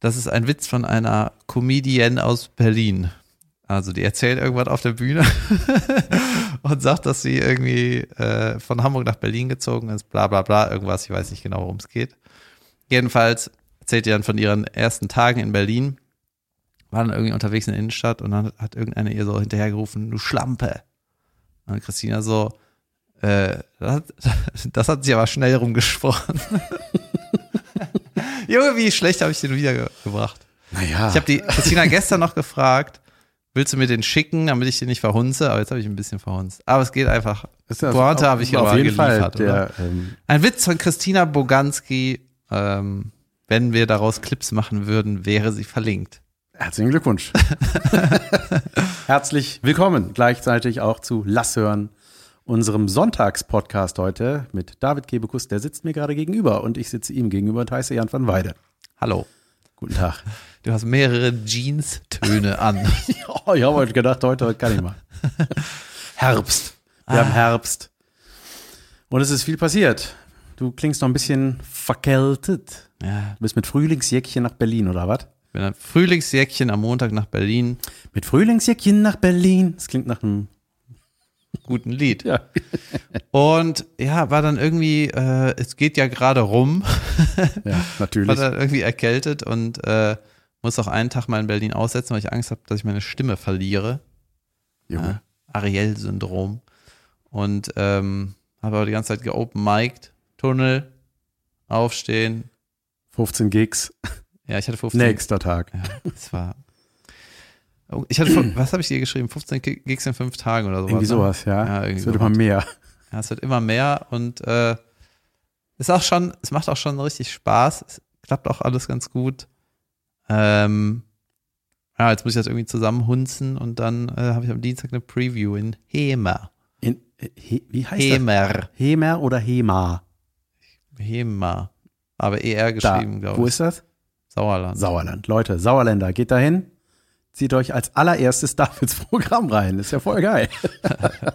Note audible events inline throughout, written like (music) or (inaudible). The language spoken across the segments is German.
Das ist ein Witz von einer Comedienne aus Berlin. Also die erzählt irgendwas auf der Bühne (laughs) und sagt, dass sie irgendwie äh, von Hamburg nach Berlin gezogen ist, bla bla bla, irgendwas, ich weiß nicht genau, worum es geht. Jedenfalls erzählt ihr dann von ihren ersten Tagen in Berlin, war dann irgendwie unterwegs in der Innenstadt und dann hat irgendeiner ihr so hinterhergerufen, du Schlampe. Und Christina so, äh, das, (laughs) das hat sie aber schnell rumgesprochen. (laughs) Junge, wie schlecht habe ich den wiedergebracht. Naja. Ich habe die Christina gestern noch gefragt, willst du mir den schicken, damit ich den nicht verhunze? Aber jetzt habe ich ein bisschen verhunzt. Aber es geht einfach. Ist das Pointe habe ich auf aber geliefert, der, ähm, Ein Witz von Christina Boganski. Ähm, wenn wir daraus Clips machen würden, wäre sie verlinkt. Herzlichen Glückwunsch. (laughs) Herzlich willkommen gleichzeitig auch zu Lass hören, unserem Sonntagspodcast heute mit David Kebekus. Der sitzt mir gerade gegenüber und ich sitze ihm gegenüber und heiße Jan van Weide. Hallo. Guten Tag. Du hast mehrere Jeans-Töne an. (laughs) Oh, ich habe heute gedacht, heute, kann ich mal. (laughs) Herbst. Wir haben Herbst. Und es ist viel passiert. Du klingst noch ein bisschen verkältet. ja, Du bist mit Frühlingsjäckchen nach Berlin, oder was? ich bin ein Frühlingsjäckchen am Montag nach Berlin. Mit Frühlingsjäckchen nach Berlin. Das klingt nach einem. Guten Lied. Ja. (laughs) Und ja, war dann irgendwie, äh, es geht ja gerade rum. (laughs) Ja, war natürlich. dann irgendwie erkältet und äh, muss auch einen Tag mal in Berlin aussetzen, weil ich Angst habe, dass ich meine Stimme verliere. Junge. Ariel-Syndrom. Und ähm, habe aber die ganze Zeit geopen mic'd, Tunnel, aufstehen. 15 Gigs. Ja, ich hatte 15. Nächster Tag. Ja, das war. Oh, Ich hatte, fün- (clears throat) was habe ich dir geschrieben? 15 Gi- Gigs in fünf Tagen oder sowas. Irgendwie ne? sowas, ja. Ja, irgendwie es wird sowas. immer mehr. Ja, es wird immer mehr und äh, ist auch schon, es macht auch schon richtig Spaß. Es klappt auch alles ganz gut. Ähm, ja, jetzt muss ich das irgendwie zusammenhunzen und dann äh, habe ich am Dienstag eine Preview in Hemer. In, he, wie heißt Hemer. das? Hemer oder Hema? Hemer. Aber ER geschrieben, glaube ich. Wo ist das? Sauerland. Sauerland. Leute, Sauerländer, geht dahin. Zieht euch als allererstes (laughs) Davids Programm rein. Ist ja voll geil. (laughs)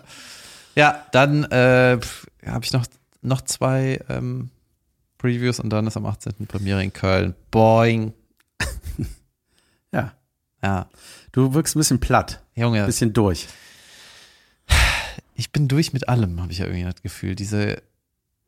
Ja, dann äh, habe ich noch, noch zwei ähm, Previews und dann ist am 18. Premiere in Köln. Boing. (laughs) Ja. Ja, Du wirkst ein bisschen platt. Junge. Ein bisschen durch. ich bin durch mit allem, habe ich ja irgendwie das Gefühl. Diese,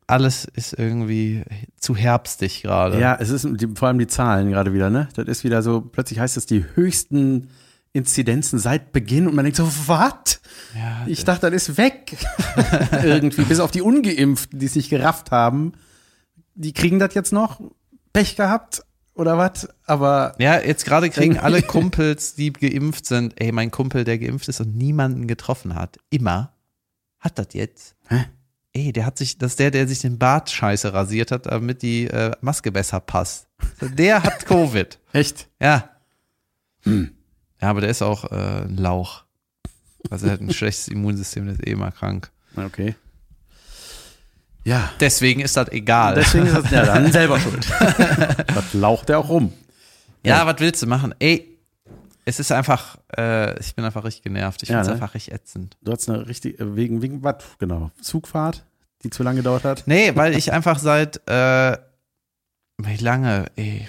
alles ist irgendwie zu herbstig gerade. Ja, es ist die, vor allem die Zahlen gerade wieder, ne? Das ist wieder so, plötzlich heißt es die höchsten Inzidenzen seit Beginn und man denkt so, was? Ja, Ich dachte, das ist weg. (laughs) Irgendwie, bis auf die Ungeimpften, die es nicht gerafft haben. Die kriegen das jetzt noch. Pech gehabt oder was? Aber ja, jetzt gerade kriegen alle Kumpels, die geimpft sind, ey, mein Kumpel, der geimpft ist und niemanden getroffen hat, immer, hat das jetzt. Hä? Ey, der hat sich, das ist der, der sich den Bart scheiße rasiert hat, damit die äh, Maske besser passt. Der hat (laughs) Covid. echt? Ja. Hm. Ja, aber der ist auch äh, ein Lauch. Also er hat ein (laughs) schlechtes Immunsystem, der ist eh immer krank. Okay. Ja. Deswegen ist das egal. Deswegen ist das ja dann selber (laughs) schuld. das laucht er auch rum. ja, was willst du machen? Ey, es ist einfach, äh, ich bin einfach richtig genervt. Ich Ja, finde es ne? einfach richtig ätzend. Du hast eine richtig, äh, wegen, wegen was? Genau. Zugfahrt, die zu lange gedauert hat. Nee, weil ich einfach seit, äh, wie lange, ey.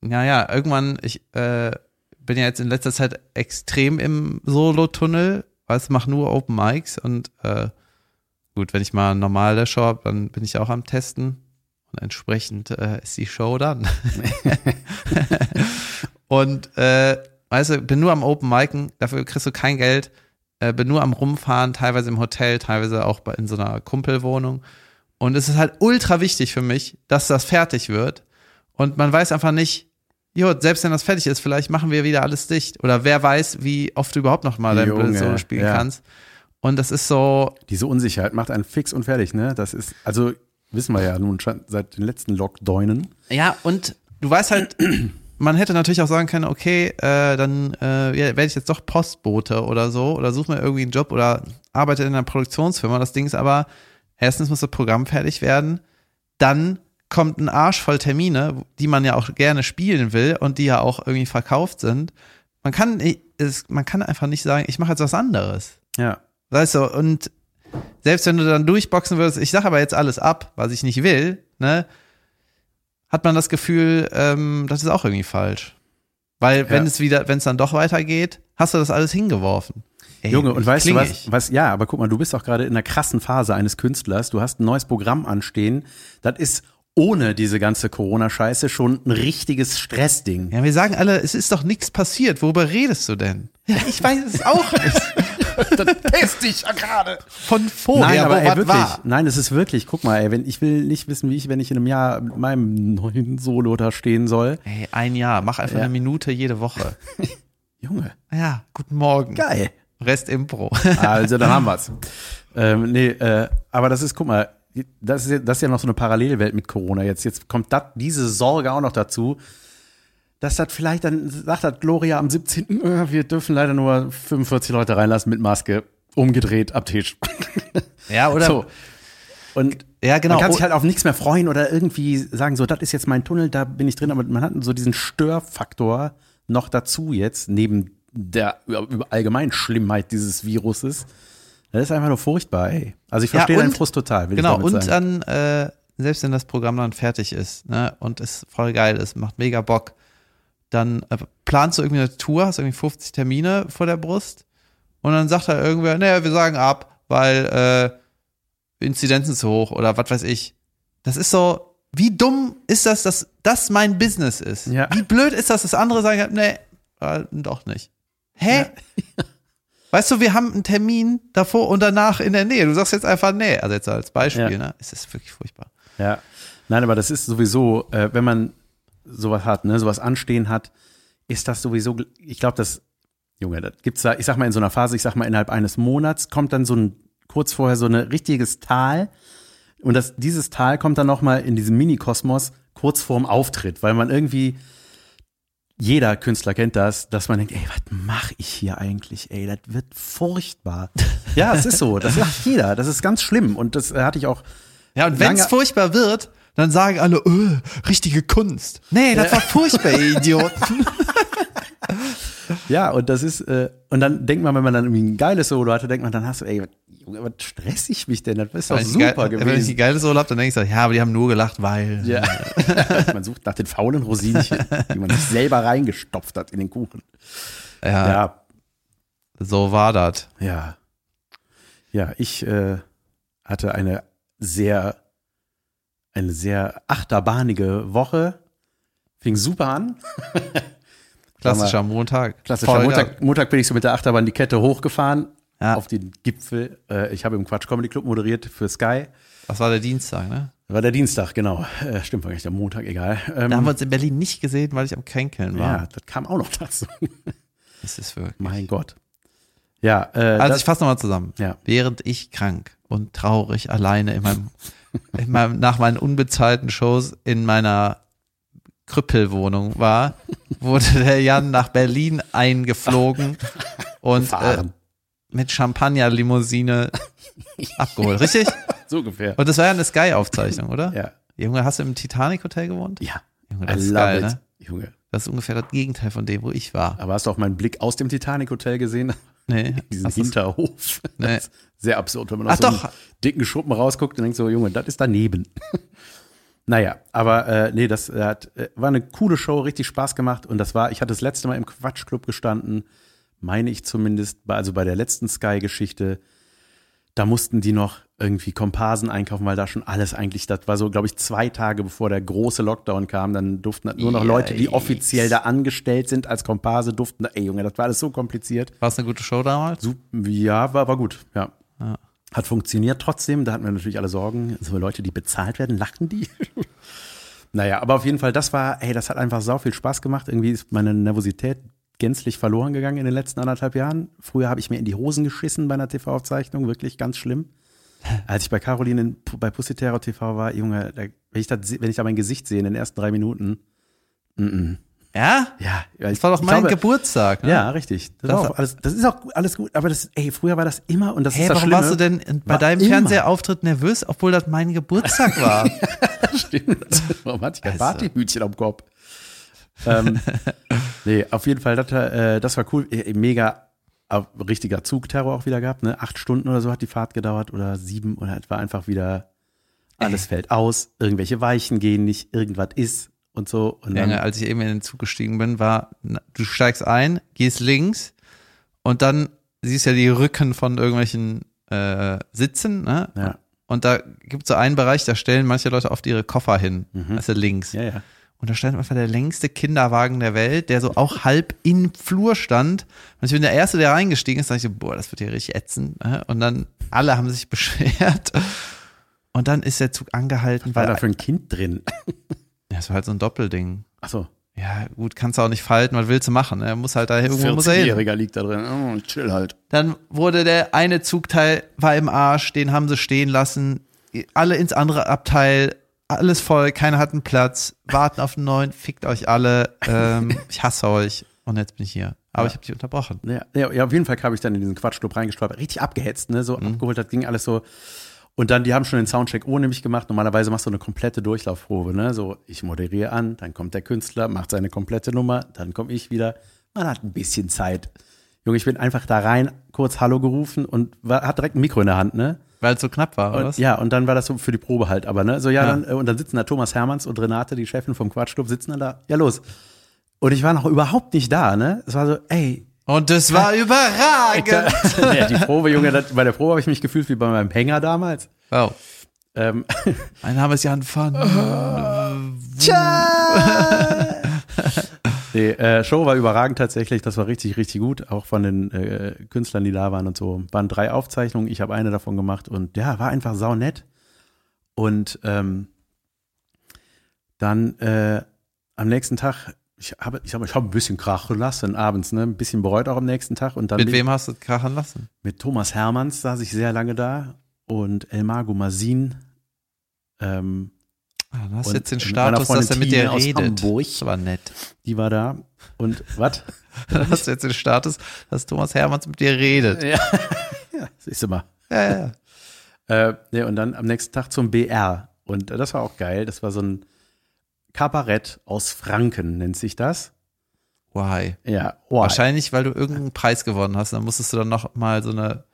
Naja, irgendwann, ich äh, bin ja jetzt in letzter Zeit extrem im Solo-Tunnel, weißt du, mach nur Open Mics und äh, gut, wenn ich mal normale Show habe, dann bin ich auch am Testen und entsprechend äh, ist die Show dann. (laughs) (laughs) und äh, weißt du, bin nur am Open Micen, dafür kriegst du kein Geld, äh, bin nur am Rumfahren, teilweise im Hotel, teilweise auch in so einer Kumpelwohnung. Und es ist halt ultra wichtig für mich, dass das fertig wird. Und man weiß einfach nicht, jo, selbst wenn das fertig ist, vielleicht machen wir wieder alles dicht. Oder wer weiß, wie oft du überhaupt noch mal dein blödes Solo spielen ja. kannst. Und das ist so, Diese Unsicherheit macht einen fix und fertig, ne? Das ist, also wissen wir ja nun schon seit den letzten Lockdownen. Ja, und du weißt halt, man hätte natürlich auch sagen können, okay, äh, dann äh, ja, werde ich jetzt doch Postbote oder so oder suche mir irgendwie einen Job oder arbeite in einer Produktionsfirma. Das Ding ist aber, erstens muss das Programm fertig werden, dann kommt ein Arsch voll Termine, die man ja auch gerne spielen will und die ja auch irgendwie verkauft sind. Man kann, es, man kann einfach nicht sagen, ich mache jetzt was anderes. Ja. Weißt du, und selbst wenn du dann durchboxen würdest, ich sage aber jetzt alles ab, was ich nicht will, ne, hat man das Gefühl, ähm, das ist auch irgendwie falsch. Weil wenn Ja. es wieder, wenn es dann doch weitergeht, hast du das alles hingeworfen. Ey, Junge, und weißt du was, was? Ja, aber guck mal, du bist auch gerade in einer krassen Phase eines Künstlers. Du hast ein neues Programm anstehen. Das ist ohne diese ganze Corona-Scheiße schon ein richtiges Stressding. Ja, wir sagen alle, es ist doch nichts passiert. Worüber redest du denn? Ja, ich weiß es auch nicht. (laughs) (laughs) das teste ich ja gerade. Von vorher, Nein, aber ey, wirklich. war. Nein, es ist wirklich. Guck mal, ey, wenn ich will nicht wissen, wie ich, wenn ich in einem Jahr mit meinem neuen Solo da stehen soll. Ey, ein Jahr, mach einfach Ja. eine Minute jede Woche. (laughs) Junge, Ja, guten Morgen. geil. Rest Impro. (laughs) Also, dann haben wir's. Ähm, nee, äh, aber das ist, guck mal, das ist, ja- das ist ja noch so eine Parallelwelt mit Corona jetzt. Jetzt kommt dat, diese Sorge auch noch dazu, dass das vielleicht dann sagt das Gloria am 17. äh, wir dürfen leider nur 45 Leute reinlassen mit Maske, umgedreht ab Tisch. Ja, oder? so. Und Ja, genau. man kann sich halt auf nichts mehr freuen oder irgendwie sagen, so, das ist jetzt mein Tunnel, da bin ich drin, aber man hat so diesen Störfaktor noch dazu jetzt, neben der allgemeinen Schlimmheit dieses Viruses. Das ist einfach nur furchtbar, ey. Also ich Ja, verstehe deinen und- Frust total, genau, und sagen. dann, äh, selbst wenn das Programm dann fertig ist, ne, und es voll geil ist, macht mega Bock, dann äh, planst du irgendwie eine Tour, hast irgendwie 50 Termine vor der Brust und dann sagt halt irgendwer, naja, wir sagen ab, weil äh, Inzidenzen zu hoch oder was weiß ich. Das ist so, wie dumm ist das, dass das mein Business ist? Ja. Wie blöd ist das, dass andere sagen, nee, äh, doch nicht. Hä? (laughs) Weißt du, wir haben einen Termin davor und danach in der Nähe. Du sagst jetzt einfach nee. Also jetzt als Beispiel, Ja. ne? Es ist wirklich furchtbar. Ja. Nein, aber das ist sowieso, äh, wenn man sowas hat, ne, sowas anstehen hat, ist das sowieso, ich glaube, das, Junge, das gibt's da, ich sag mal in so einer Phase, ich sag mal innerhalb eines Monats kommt dann so ein, kurz vorher so ein richtiges Tal und das, dieses Tal kommt dann nochmal in diesem Mini-Kosmos kurz vorm Auftritt, weil man irgendwie, jeder Künstler kennt das, dass man denkt, ey, was mache ich hier eigentlich? Ey, das wird furchtbar. ja, es ist so, das (laughs) sagt jeder, das ist ganz schlimm und das hatte ich auch Ja, und wenn es furchtbar wird, dann sagen alle, öh, richtige Kunst. Nee, das war furchtbar, ihr (laughs) Idioten. Ja, und das ist, äh, und dann denkt man, wenn man dann irgendwie ein geiles Solo hatte, denkt man, dann hast du, ey, was- Junge, was stress ich mich denn? Das ist doch Wenn ich super geil, Wenn ich die gewesen. geile Solo hab, dann denke ich so, ja, aber die haben nur gelacht, weil. Ja. (laughs) man sucht nach den faulen Rosinchen, die man sich selber reingestopft hat in den Kuchen. Ja, Ja, so war das. ja. Ja, ich äh, hatte eine sehr, eine sehr achterbahnige Woche. Fing super an. (laughs) Klassischer Montag. Klassischer Voll Montag, Montag bin ich so mit der Achterbahn die Kette hochgefahren Ja. auf den Gipfel. Äh, ich habe im Quatsch Comedy Club moderiert für Sky. Das war der Dienstag, ne? War der Dienstag, genau. Äh, stimmt, war eigentlich der Montag, egal. Ähm, Da haben wir uns in Berlin nicht gesehen, weil ich am Kränkeln war. ja, das kam auch noch dazu. (laughs) Das ist wirklich. mein Gott. Ja, äh, Also das, ich fasse nochmal zusammen. Ja. Während ich krank und traurig alleine in meinem, in meinem, nach meinen unbezahlten Shows in meiner Krüppelwohnung war, wurde der Jan nach Berlin eingeflogen und äh, mit Champagner-Limousine abgeholt. Richtig? so ungefähr. Und das war ja eine Sky-Aufzeichnung, oder? Ja. Junge, hast du im Titanic-Hotel gewohnt? Ja. Junge, I das ist love geil, it. ne? Junge. Das ist ungefähr das Gegenteil von dem, wo ich war. Aber hast du auch meinen Blick aus dem Titanic-Hotel gesehen? Nee, Diesen Hinterhof. (laughs) Nee. Das ist Sehr absurd, wenn man Ach aus so einem dicken Schuppen rausguckt und denkt so, Junge, das ist daneben. (laughs) naja, aber äh, nee, das äh, hat, äh, war eine coole Show, richtig Spaß gemacht. Und das war, ich hatte das letzte Mal im Quatschclub gestanden, meine ich zumindest, also bei der letzten Sky-Geschichte, da mussten die noch irgendwie Komparsen einkaufen, weil da schon alles eigentlich, das war so, glaube ich, zwei Tage bevor der große Lockdown kam, dann durften nur noch Leute, die offiziell da angestellt sind als Komparse, durften, ey Junge, das war alles so kompliziert. War es eine gute Show damals? Sup- Ja, war, war gut, ja. Ja. Hat funktioniert trotzdem, da hatten wir natürlich alle Sorgen. So Leute, die bezahlt werden, lachen die? (laughs) naja, aber auf jeden Fall, das war, ey, das hat einfach sau viel Spaß gemacht. Irgendwie ist meine Nervosität gänzlich verloren gegangen in den letzten anderthalb Jahren. Früher habe ich mir in die Hosen geschissen bei einer TV-Aufzeichnung, wirklich ganz schlimm. (laughs) Als ich bei Caroline in, bei Pussy Terror TV war, Junge, da, wenn, ich das, wenn ich da mein Gesicht sehe in den ersten drei Minuten, mm -mm. Ja? ja, Das war doch mein glaube- Geburtstag. Ne? Ja, richtig. Das, Das- alles, das ist auch alles gut, aber das, ey, früher war das immer und das Hey, ist das warum Schlimme. warst du denn bei deinem immer. Fernsehauftritt nervös, obwohl das mein Geburtstag war? (laughs) Stimmt. (laughs) Warum hatte ich kein Also. Partyhütchen am Kopf? Ähm, (laughs) nee, auf jeden Fall, das, äh, das war cool. Äh, Mega äh, richtiger Zugterror auch wieder gehabt. Ne? Acht Stunden oder so hat die Fahrt gedauert oder sieben oder es war einfach wieder alles fällt aus, irgendwelche Weichen gehen nicht, irgendwas ist und so. Und dann, Junge, als ich eben in den Zug gestiegen bin, war, du steigst ein, gehst links und dann siehst ja die Rücken von irgendwelchen äh, Sitzen, ne? ja, Und da gibt es so einen Bereich, da stellen manche Leute oft ihre Koffer hin. Also links. ja, ja. Und da stand einfach der längste Kinderwagen der Welt, der so auch halb im Flur stand. Und ich bin der Erste, der reingestiegen ist, da dachte ich so, boah, das wird hier richtig ätzend. ne? Und dann alle haben sich (laughs) beschwert. Und dann ist der Zug angehalten, War weil da für ein Kind drin? (laughs) ja, es war halt so ein Doppelding. Ach so. Ja, gut, kannst du auch nicht falten, was willst du machen? Er muss halt da irgendwo muss er hin. 40-Jähriger liegt da drin. Oh, chill halt. Dann wurde der eine Zugteil war im Arsch, den haben sie stehen lassen. Alle ins andere Abteil, alles voll, keiner hat einen Platz, warten auf einen neuen, fickt euch alle, ähm, (laughs) ich hasse euch und jetzt bin ich hier. Aber Ja. ich habe dich unterbrochen. Ja, ja, auf jeden Fall kam ich dann in diesen Quatschclub reingestolpert. Richtig abgehetzt, ne? So abgeholt, das ging alles so. Und dann, die haben schon den Soundcheck ohne mich gemacht. Normalerweise machst du eine komplette Durchlaufprobe, ne? So, ich moderiere an, dann kommt der Künstler, macht seine komplette Nummer, dann komme ich wieder. Man hat ein bisschen Zeit. Junge, ich bin einfach da rein, kurz Hallo gerufen und war, hat direkt ein Mikro in der Hand, ne? Weil es so knapp war, oder Und, was? ja, und dann war das so für die Probe halt, aber ne, so ja, Ja. Dann, äh, und dann sitzen da Thomas Hermanns und Renate, die Chefin vom Quatschclub, sitzen dann da, ja los. Und ich war noch überhaupt nicht da, ne? Es war so, ey, Und es war überragend. (laughs) ja, die Probe, Junge, das, bei der Probe habe ich mich gefühlt wie bei meinem Hänger damals. Wow. Ähm, (laughs) Mein Name ist Jan van. Nee, äh, Show war überragend tatsächlich, das war richtig, richtig gut, auch von den äh, Künstlern, die da waren und so. Waren drei Aufzeichnungen, ich habe eine davon gemacht und ja, war einfach saunett. Und ähm, dann äh, am nächsten Tag, ich habe ich hab, ich hab ein bisschen krachen lassen abends, ne? Ein bisschen bereut auch am nächsten Tag. Und dann Mit wem hast du krachen lassen? Mit Thomas Hermanns saß ich sehr lange da und Elmar Gumazin. Ähm, Ah, du hast Und jetzt den Status, dass er mit dir redet. Hamburg. Das war nett. die war da. Und was? (laughs) Du hast jetzt den Status, dass Thomas Hermanns mit dir redet. ja, (laughs) siehst du mal. Ja, ja, ja. Äh, nee, und dann am nächsten Tag zum BR. Und äh, das war auch geil. Das war so ein Kabarett aus Franken, nennt sich das. Why? Ja, oh, Wahrscheinlich, weil du irgendeinen Preis gewonnen hast. Dann musstest du dann noch mal so eine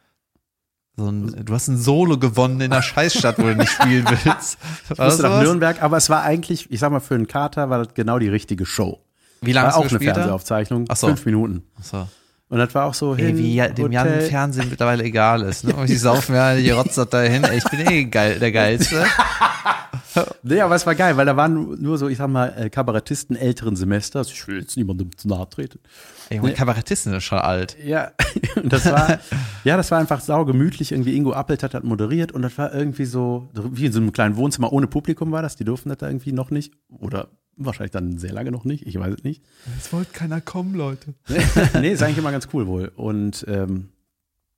so ein, du hast ein Solo gewonnen in einer Scheißstadt, wo du nicht spielen willst. Ich War das musste nach? Nürnberg, aber es war eigentlich, ich sag mal, für einen Kater war das genau die richtige Show. Wie lange War auch eine? Fernsehaufzeichnung. Ach so. Fünf Minuten. Achso. Und das war auch so Ey, hin, wie ja, dem Jan. Fernsehen mittlerweile egal ist. Ne? Und die saufen alle die Rotzer dahin. Ey, ich bin eh geil, der Geilste. (laughs) Nee, aber es war geil, weil da waren nur so, ich sag mal, äh, Kabarettisten älteren Semesters. Ich will jetzt niemandem zu nahe treten. Ey, und Kabarettisten sind schon alt. Ja, und (laughs) das war, ja, das war einfach saugemütlich. Irgendwie Ingo Appelt hat das moderiert und das war irgendwie so, wie in so einem kleinen Wohnzimmer ohne Publikum war das. Die durften das da irgendwie noch nicht. Oder wahrscheinlich dann sehr lange noch nicht. Ich weiß es nicht. Es wollte keiner kommen, Leute. (laughs) nee, ist eigentlich immer ganz cool wohl. Und, ähm,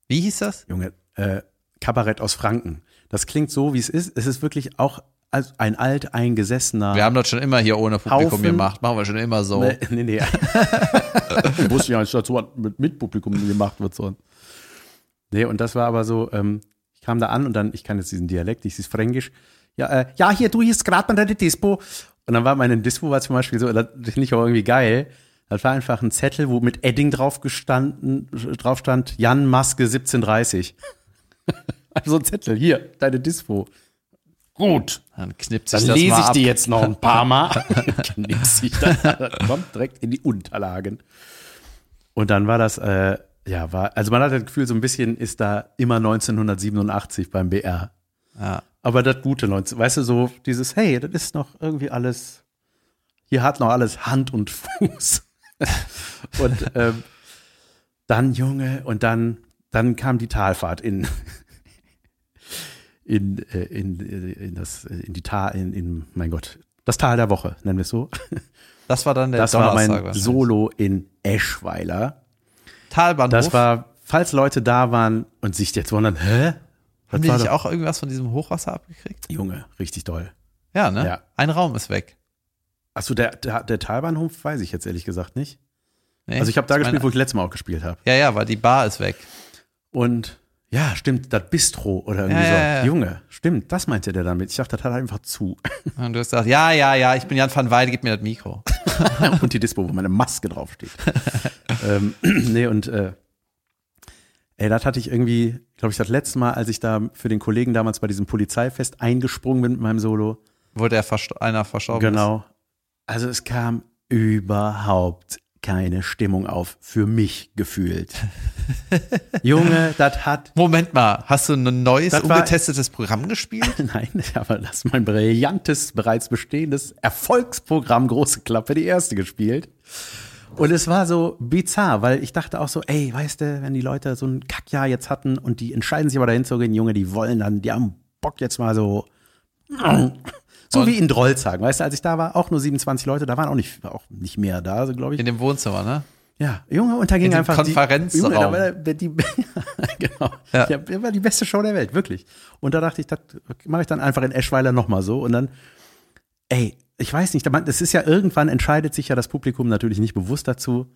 Wie hieß das? Junge, äh, Kabarett aus Franken. Das klingt so, wie es ist. Es ist wirklich auch als ein alt eingesessener. Wir haben das schon immer hier ohne Publikum Haufen- gemacht. Machen wir schon immer so. Nee, nee, nee. (laughs) ich wusste ja nicht, dass so mit, mit Publikum gemacht wird. So. Nee, und das war aber so, ähm, ich kam da an und dann, ich kann jetzt diesen Dialekt, dieses Fränkisch. Ja, äh, ja, hier, du, hier ist gerade mal deine Dispo. Und dann war meine Dispo war zum Beispiel so, das finde ich auch irgendwie geil. Das war einfach ein Zettel, wo mit Edding drauf gestanden, drauf stand, Jan Maske 1730. (laughs) also so ein Zettel, hier, deine Dispo. Gut, Dann knippt sich dann das lese mal ich ab. die jetzt noch ein paar Mal. (laughs) Knips ich dann. Das (laughs) kommt direkt in die Unterlagen. Und dann war das, äh, ja, war, also man hat das Gefühl, so ein bisschen ist da immer 1987 beim BR. Ja. Aber das gute 19, weißt du, so dieses, hey, das ist noch irgendwie alles, hier hat noch alles Hand und Fuß. (laughs) und ähm, dann, Junge, und dann, dann kam die Talfahrt in, in, äh, in, äh, in das, äh, in die Tal, in, in, mein Gott, das Tal der Woche, nennen wir es so. (laughs) Das war dann der Das war Donnerstag mein wahrscheinlich. Solo in Eschweiler. Talbahnhof. Das war, falls Leute da waren und sich jetzt wundern, hä? Haben die war nicht auch irgendwas von diesem Hochwasser abgekriegt? Junge, richtig toll. Ja, ne? Ja. Ein Raum ist weg. Achso, der, der, der Talbahnhof weiß ich jetzt ehrlich gesagt nicht. Nee, Also ich habe da gespielt, wo ich letztes Mal auch gespielt habe. Ja, ja, weil die Bar ist weg. Und ja, stimmt, das Bistro oder irgendwie Ja, so. ja, ja. Junge, stimmt, das meinte der damit. Ich dachte, das hat einfach zu. (laughs) Und du hast gesagt, ja, ja, ja, ich bin Jan van Weide, gib mir das Mikro. (laughs) und die Dispo, wo meine Maske draufsteht. (laughs) ähm, (clears throat) nee, und äh, Ey, das hatte ich irgendwie, glaube ich, das letzte Mal, als ich da für den Kollegen damals bei diesem Polizeifest eingesprungen bin mit meinem Solo. Wo der versto einer verstorben ist. Genau. Also es kam überhaupt keine Stimmung auf, für mich gefühlt. (laughs) Junge, das hat Moment mal, hast du ein neues, Das war- ungetestetes Programm gespielt? (laughs) Nein, aber das ist mein brillantes, bereits bestehendes Erfolgsprogramm Große Klappe, die erste gespielt. Und es war so bizarr, weil ich dachte auch so, ey, weißt du, wenn die Leute so ein Kackjahr jetzt hatten und die entscheiden sich aber dahin zu gehen, Junge, die wollen dann, die haben Bock jetzt mal so, so Und- wie in Drolzhagen, weißt du, als ich da war, auch nur 27 Leute, da waren auch nicht, auch nicht mehr da, also glaube ich. In dem Wohnzimmer, ne? Ja, Junge, und da ging In einfach Konferenzraum. Die, der- die, (laughs) genau. Ja. Ja. das war die beste Show der Welt, wirklich. Und da dachte ich, das mache ich dann einfach in Eschweiler nochmal so. Und dann, ey, ich weiß nicht, das ist ja irgendwann entscheidet sich ja das Publikum natürlich nicht bewusst dazu.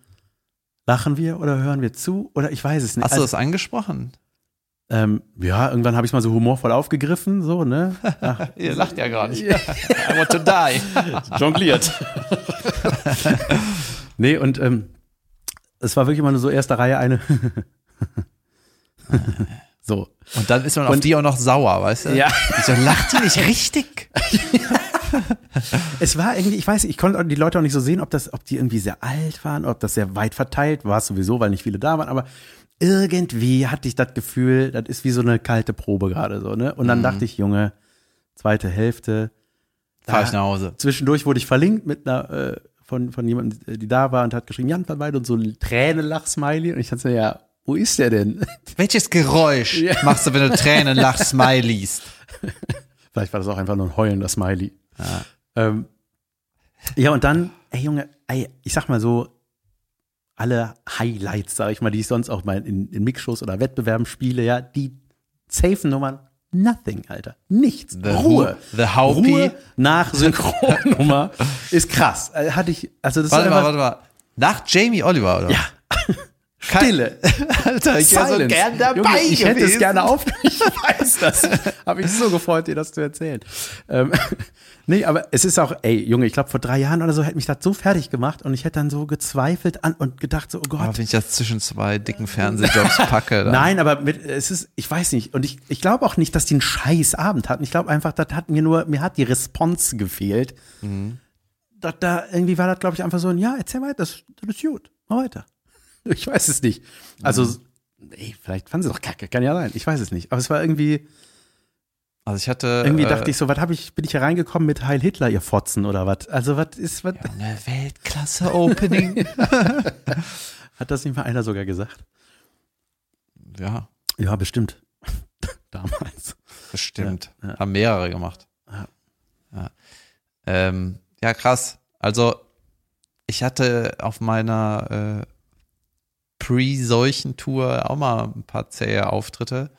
Lachen wir oder hören wir zu? Oder ich weiß es nicht. Hast du Also, das angesprochen? Ähm, ja, irgendwann habe ich mal so humorvoll aufgegriffen, so, ne? Ach, (laughs) Ihr lacht ja gar nicht. I want to die. jongliert. nee, und ähm, es war wirklich immer nur so erste Reihe eine. (laughs) so. Und dann ist man auf Und- die auch noch sauer, weißt du? Ja. So, lacht die nicht richtig? (laughs) Es war irgendwie, ich weiß, nicht, ich konnte die Leute auch nicht so sehen, ob das, ob die irgendwie sehr alt waren, ob das sehr weit verteilt war, sowieso, weil nicht viele da waren, aber irgendwie hatte ich das Gefühl, das ist wie so eine kalte Probe gerade so, ne? Und dann dachte ich, Junge, zweite Hälfte. Fahr ich nach Hause. Zwischendurch wurde ich verlinkt mit einer, äh, von, von jemandem, die da war und hat geschrieben, Jan von beide und so ein Tränenlach-Smiley. Und ich dachte, ja, wo ist der denn? (laughs) Welches Geräusch Ja. machst du, wenn du Tränen lach Smileys? (laughs) Vielleicht war das auch einfach nur ein heulender Smiley. Ja, ähm, ja und dann, ey Junge, ey, ich sag mal so, alle Highlights, sag ich mal, die ich sonst auch mal in, in Mixshows oder Wettbewerben spiele, ja, die safen Nummern, nothing, Alter. Nichts. The Ruhe. Who- The Haupie. Ruhe nach Synchronnummer (laughs) ist krass. Äh, Hatte ich, also das Warte war mal, warte mal. Nach Jamie Oliver, oder? Ja. (laughs) Stille. (laughs) Alter, ich wäre so gern dabei Junge, ich hätte es gewesen. gerne auf. (laughs) Ich weiß das. Habe ich so gefreut, dir das zu erzählen. Ähm, (laughs) nee, aber es ist auch, ey, Junge, ich glaube, vor drei Jahren oder so hätte mich das so fertig gemacht und ich hätte dann so gezweifelt an und gedacht so, oh Gott. Aber wenn ich das zwischen zwei dicken Fernsehjobs packe, dann Nein, aber mit, es ist, ich weiß nicht. Und ich, ich glaube auch nicht, dass die einen scheiß Abend hatten. Ich glaube einfach, das hat mir nur, mir hat die Response gefehlt. Mhm. Da, da, irgendwie war das, glaube ich, einfach so ein, ja, erzähl weiter, das, das ist gut, mach weiter. (laughs) Ich weiß es nicht. Also, Mhm. ey, vielleicht fanden sie doch kacke, kann ja sein. Ich weiß es nicht. Aber es war irgendwie, Also ich hatte. irgendwie äh, dachte ich so, was habe ich, bin ich hier reingekommen mit Heil Hitler, ihr Fotzen oder was? Also, was ist, was, Eine Weltklasse-Opening. (laughs) hat das nicht mal einer sogar gesagt? ja, Ja, bestimmt. (laughs) Damals. bestimmt. Ja, ja. Haben mehrere gemacht. Ja. Ja. Ähm, ja, krass. Also, ich hatte auf meiner äh, Pre-Seuchen-Tour auch mal ein paar zähe Auftritte.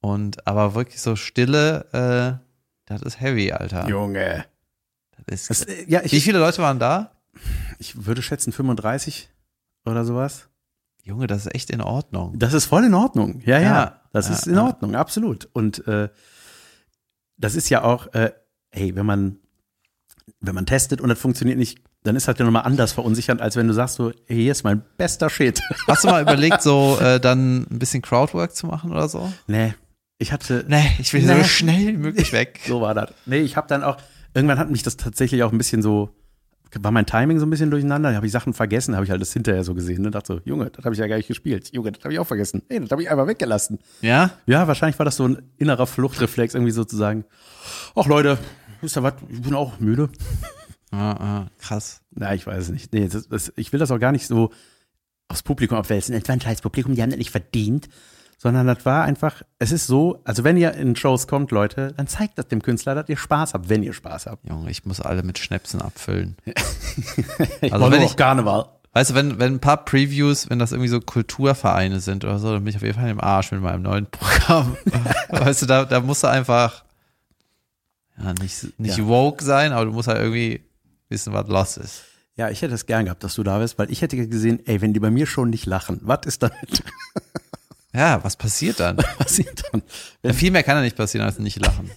Und aber wirklich so Stille, äh, das ist heavy, Alter. Junge. Das Das, ist, äh, ja, ich, wie viele Leute waren da? ich würde schätzen 35 oder sowas. Junge, das ist echt in Ordnung. Das ist voll in Ordnung. Ja, ja. Ja, das ja, ist in. Ordnung, absolut. Und äh, das ist ja auch, äh, ey, wenn man, wenn man testet und das funktioniert nicht, dann ist das ja nochmal anders verunsichernd, als wenn du sagst so, ey, hier ist mein bester Shit. (laughs) Hast du mal überlegt, so äh, dann ein bisschen Crowdwork zu machen oder so? nee, ich hatte, Nee, ich will Nee. so schnell wie möglich weg. (laughs) so war das. Nee, ich habe dann auch, irgendwann hat mich das tatsächlich auch ein bisschen so, war mein Timing so ein bisschen durcheinander, da habe ich Sachen vergessen, habe ich halt das hinterher so gesehen und dachte so, Junge, das habe ich ja gar nicht gespielt. Junge, das habe ich auch vergessen. Ey, das habe ich einfach weggelassen. Ja? Ja, wahrscheinlich war das so ein innerer Fluchtreflex, irgendwie sozusagen. Ach Leute, wisst ihr was, ich bin auch müde. Ah, krass. Na, ich weiß es nicht. Nee, das, das, ich will das auch gar nicht so aufs Publikum abwälzen. Es war ein scheiß Publikum, die haben das nicht verdient. Sondern das war einfach, es ist so, also wenn ihr in Shows kommt, Leute, dann zeigt das dem Künstler, dass ihr Spaß habt, wenn ihr Spaß habt. Junge, ich muss alle mit Schnäpsen abfüllen. (laughs) Ich Also wenn ich- Karneval. Weißt du, wenn, wenn ein paar Previews, wenn das irgendwie so Kulturvereine sind oder so, dann bin ich auf jeden Fall im Arsch mit meinem neuen Programm. (laughs) weißt du, da, da musst du einfach ja, nicht, nicht Ja. woke sein, aber du musst halt irgendwie wissen, was los ist. Ja, ich hätte es gern gehabt, dass du da bist, weil ich hätte gesehen, ey, wenn die bei mir schon nicht lachen, was ist damit (laughs) Ja, was passiert dann? passiert dann? Ja, viel mehr kann ja nicht passieren, als nicht lachen.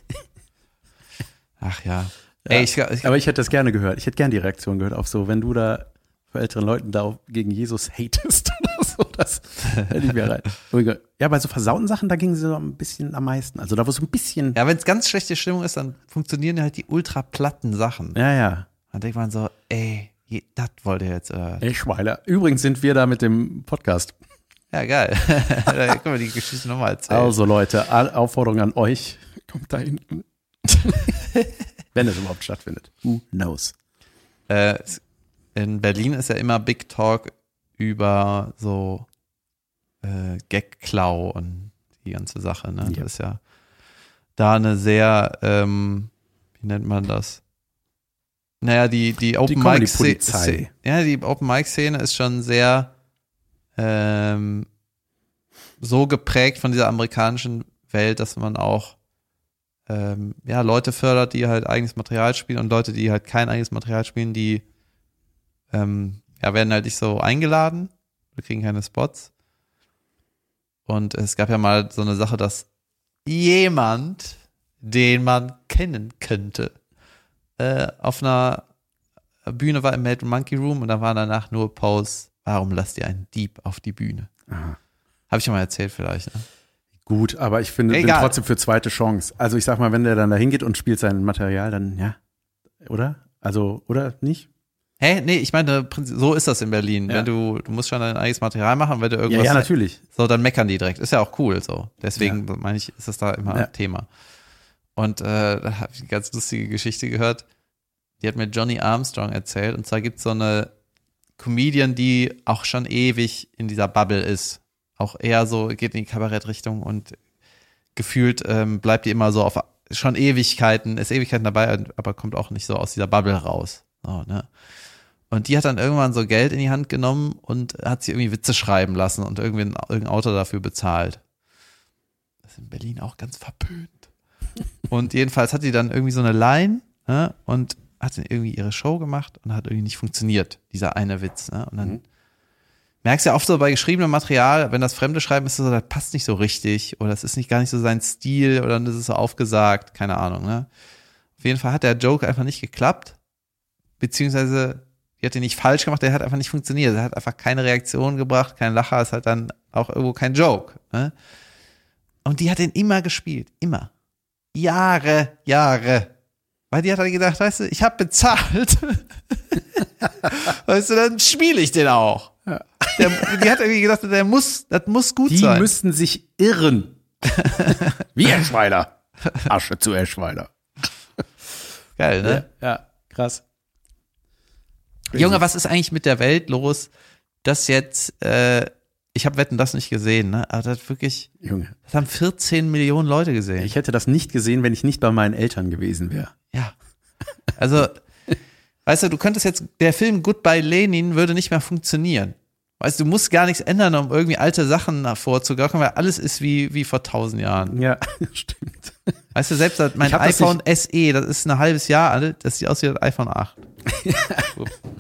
Ach ja. Ey, ich, ich, Aber ich hätte das gerne gehört. Ich hätte gern die Reaktion gehört auf so, wenn du da vor älteren Leuten da gegen Jesus hatest. (laughs) so, das hätte ich mir rein. (laughs) Ja, bei so versauten Sachen, da gingen sie so ein bisschen am meisten. Also da wo so ein bisschen. Ja, wenn es ganz schlechte Stimmung ist, dann funktionieren halt die ultra platten Sachen. Ja, ja. Dann denkt man so, ey, das wollt ihr jetzt. Äh. Ey, Schweiler. Übrigens sind wir da mit dem Podcast. Ja, geil. (laughs) da können wir die Geschichte nochmal erzählen. Also Leute, Aufforderung an euch, kommt da hinten. (laughs) Wenn es überhaupt stattfindet. Who knows? Äh, in Berlin ist ja immer Big Talk über so äh, Gag-Klau und die ganze Sache. Ne? Ja. Das ist ja da eine sehr, ähm, wie nennt man das? Naja, die, die Open Mic. Szene. Ja, die Open Mic Szene ist schon sehr ähm, so geprägt von dieser amerikanischen Welt, dass man auch ähm, ja, Leute fördert, die halt eigenes Material spielen und Leute, die halt kein eigenes Material spielen, die ähm, ja, werden halt nicht so eingeladen, wir kriegen keine Spots. Und es gab ja mal so eine Sache, dass jemand, den man kennen könnte, äh, auf einer Bühne war im Mad Monkey Room und da waren danach nur Posts, warum lasst ihr einen Dieb auf die Bühne? Aha. Habe ich schon mal erzählt vielleicht. Ne? Gut, aber ich finde, bin trotzdem für zweite Chance. Also ich sag mal, wenn der dann da hingeht und spielt sein Material, dann ja, oder? Also, oder nicht? Hä? Nee, ich meine, so ist das in Berlin. Ja. Wenn du, du musst schon dein eigenes Material machen, wenn du Ja, irgendwas ja, natürlich. So, dann meckern die direkt. Ist ja auch cool so. Deswegen meine ich, ist das da immer Ja. Thema. Und äh, da habe ich eine ganz lustige Geschichte gehört. Die hat mir Johnny Armstrong erzählt. Und zwar gibt es so eine Comedian, die auch schon ewig in dieser Bubble ist. Auch eher so, geht in die Kabarettrichtung und gefühlt ähm, bleibt die immer so auf schon Ewigkeiten, ist Ewigkeiten dabei, aber kommt auch nicht so aus dieser Bubble raus. So, ne? Und die hat dann irgendwann so Geld in die Hand genommen und hat sie irgendwie Witze schreiben lassen und irgendwie ein, irgendein Autor dafür bezahlt. Das ist in Berlin auch ganz verpönt. Und jedenfalls hat die dann irgendwie so eine Line ne, und hat dann irgendwie ihre Show gemacht und hat irgendwie nicht funktioniert, dieser eine Witz. Ne? Und dann Mhm. merkst du ja oft so bei geschriebenem Material, wenn das Fremde schreiben, ist es so, das passt nicht so richtig oder es ist nicht gar nicht so sein Stil oder das ist so aufgesagt, keine Ahnung. Ne? Auf jeden Fall hat der Joke einfach nicht geklappt, beziehungsweise die hat ihn nicht falsch gemacht, der hat einfach nicht funktioniert. Er hat einfach keine Reaktion gebracht, kein Lacher, ist halt dann auch irgendwo kein Joke. Ne? Und die hat ihn immer gespielt, immer. Jahre, Jahre. Weil die hat dann gedacht, weißt du, ich habe bezahlt. (laughs) weißt du, dann spiele ich den auch. Ja. Der, die hat irgendwie gedacht, der muss, das muss gut Die sein. müssten sich irren. (laughs) Wie Eschweiler. Asche zu Eschweiler. Geil, ne? Ja, ja, krass. Junge, was ist eigentlich mit der Welt los, dass jetzt, äh, ich habe Wetten das nicht gesehen, ne? Aber das hat wirklich, Junge, das haben 14 Millionen Leute gesehen. ich hätte das nicht gesehen, wenn ich nicht bei meinen Eltern gewesen wäre. Ja. Also, weißt du, du könntest jetzt, der Film Goodbye Lenin würde nicht mehr funktionieren. Weißt du, du musst gar nichts ändern, um irgendwie alte Sachen hervorzugaukern, weil alles ist wie, wie vor tausend Jahren. Ja, (laughs) stimmt. Weißt du, selbst mein hab das iPhone SE, das ist ein halbes Jahr alt, das sieht aus wie das iPhone 8. (laughs)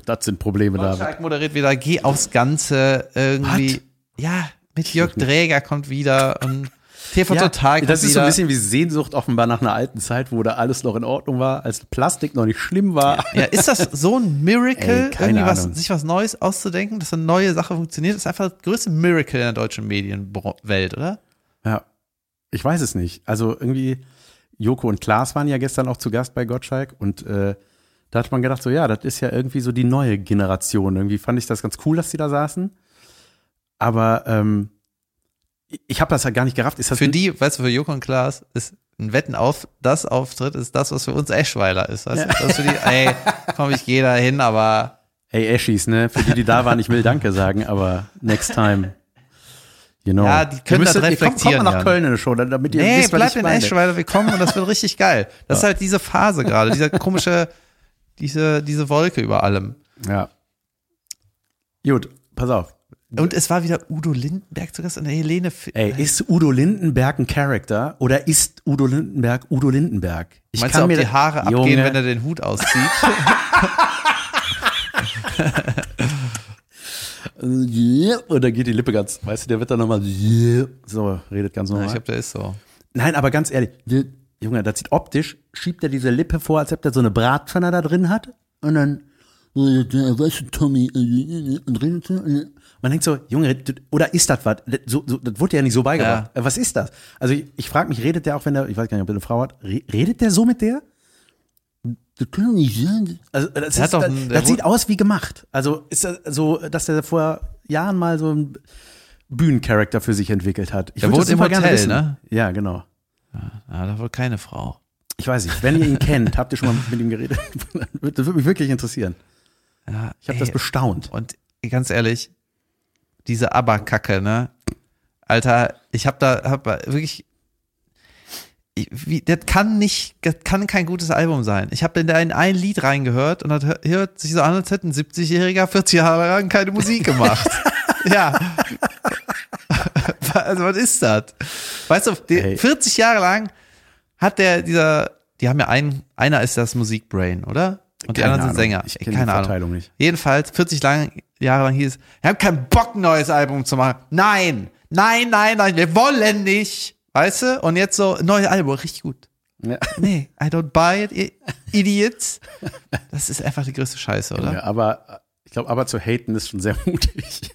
Das sind Probleme. Gottschalk moderiert wieder, geh aufs Ganze irgendwie. Ja, mit Jörg Dräger kommt wieder und TV Total kommt das ist so wieder. ein bisschen wie Sehnsucht offenbar nach einer alten Zeit, wo da alles noch in Ordnung war, als Plastik noch nicht schlimm war. Ja, ist das so ein Miracle, Ey, irgendwie was, sich was Neues auszudenken, dass eine neue Sache funktioniert? Das ist einfach das größte Miracle in der deutschen Medienwelt, oder? Ja, ich weiß es nicht. Also irgendwie, Joko und Klaas waren ja gestern auch zu Gast bei Gottschalk und äh, da hat man gedacht, so ja, das ist ja irgendwie so die neue Generation. Irgendwie fand ich das ganz cool, dass die da saßen. Aber ähm, ich- habe das halt gar nicht gerafft. Ist das Für die, weißt du, für Joko und Klaas ist ein Wetten auf, das Auftritt ist das, was für uns Eschweiler ist. Weißt du? Das ist für die, ey, komm, ich gehe da hin, aber Ey, Eschis, ne? Für die, die da waren, ich will Danke sagen, aber next time. You know. Ja, die können Ihr das müsstet- ihr kommt- reflektieren, Kommt mal nach. Köln in der Show, damit ihr nee, wisst, was bleib ich in. Eschweiler, wir kommen und das wird richtig geil. Das ist halt diese Phase gerade, dieser komische, diese, diese Wolke über allem. Ja. Gut, pass auf. Und es war wieder Udo Lindenberg zu Gast und Helene. F Ey, ist Udo Lindenberg ein Charakter oder ist Udo Lindenberg Udo Lindenberg? Ich Meinst du, ob die Haare abgehen, Junge, wenn er den Hut auszieht? (laughs) Oder geht die Lippe ganz, weißt du, der wird dann nochmal (laughs) so, redet ganz Ja, normal. ich glaube, der ist so. Nein, aber ganz ehrlich, Junge, das sieht optisch, schiebt er diese Lippe vor, als ob der so eine Bratpfanne da drin hat und dann weißt du, Tommy, und redet so. Man denkt so, Junge, oder ist das was? So, so, das wurde ja nicht so beigebracht. Ja. Was ist das? Also ich, ich frage mich, redet der auch, wenn er, ich weiß gar nicht, ob er eine Frau hat, redet der so mit der? Das kann doch nicht sein. Also das, ist, das, das sieht aus wie gemacht. Also ist das so, dass der vor Jahren mal so ein Bühnencharakter für sich entwickelt hat. Ich der wohnt im Hotel, ne? Ja, genau. Ja, da wohl keine Frau. Ich weiß nicht. Wenn ihr ihn kennt, habt ihr schon mal mit ihm geredet? (laughs) das würde mich wirklich interessieren. Ja, ich habe das bestaunt. Und ganz ehrlich, diese Aberkacke, ne? Alter, ich habe da hab wirklich wie, das kann nicht, das kann kein gutes Album sein. Ich habe da in ein Lied reingehört und das hört sich so an, als hätte ein 70-Jähriger 40 Jahre lang keine Musik gemacht. (laughs) ja. (laughs) also was ist das? Weißt du, die, 40 Jahre lang hat der dieser, die haben ja einen, einer ist das Musikbrain, oder? Und die anderen sind Sänger. Ich kenne keine die Ahnung. nicht. Jedenfalls 40 lang, Jahre lang hieß, wir haben keinen Bock, ein neues Album zu machen. Nein, nein, nein, nein, wir wollen nicht. Weißt du? Und jetzt so, neues Album, richtig gut. Ja. Nee, I don't buy it, idiots. Das ist einfach die größte Scheiße, oder? Ja, aber ich glaube, aber zu haten ist schon sehr mutig.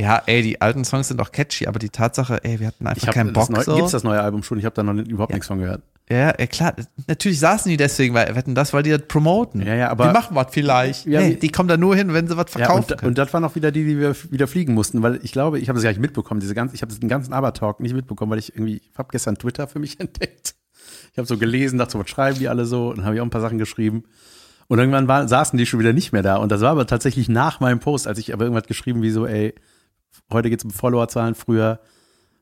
Ja, ey, die alten Songs sind auch catchy, aber die Tatsache, ey, wir hatten einfach keinen Bock. Neu, so. Gibt's das neue Album schon? Ich habe da noch überhaupt ja. nichts von gehört. Ja, ja, klar. Natürlich saßen die deswegen, weil wetten das, weil die das promoten. Ja, ja, aber. Die machen was vielleicht. Ja, nee, die kommen da nur hin, wenn sie was verkaufen. Ja, und, und, das waren auch wieder die, die wir wieder fliegen mussten, weil ich glaube, ich habe das gar nicht mitbekommen. Diese ganze, ich habe den ganzen Aber-Talk nicht mitbekommen, weil ich irgendwie, ich habe gestern Twitter für mich (laughs) entdeckt. Ich habe so gelesen, dachte so, was schreiben die alle so? Und dann habe ich auch ein paar Sachen geschrieben. Und irgendwann war, saßen die schon wieder nicht mehr da. Und das war aber tatsächlich nach meinem Post, als ich aber irgendwas geschrieben wie so, ey, heute geht's um Followerzahlen, früher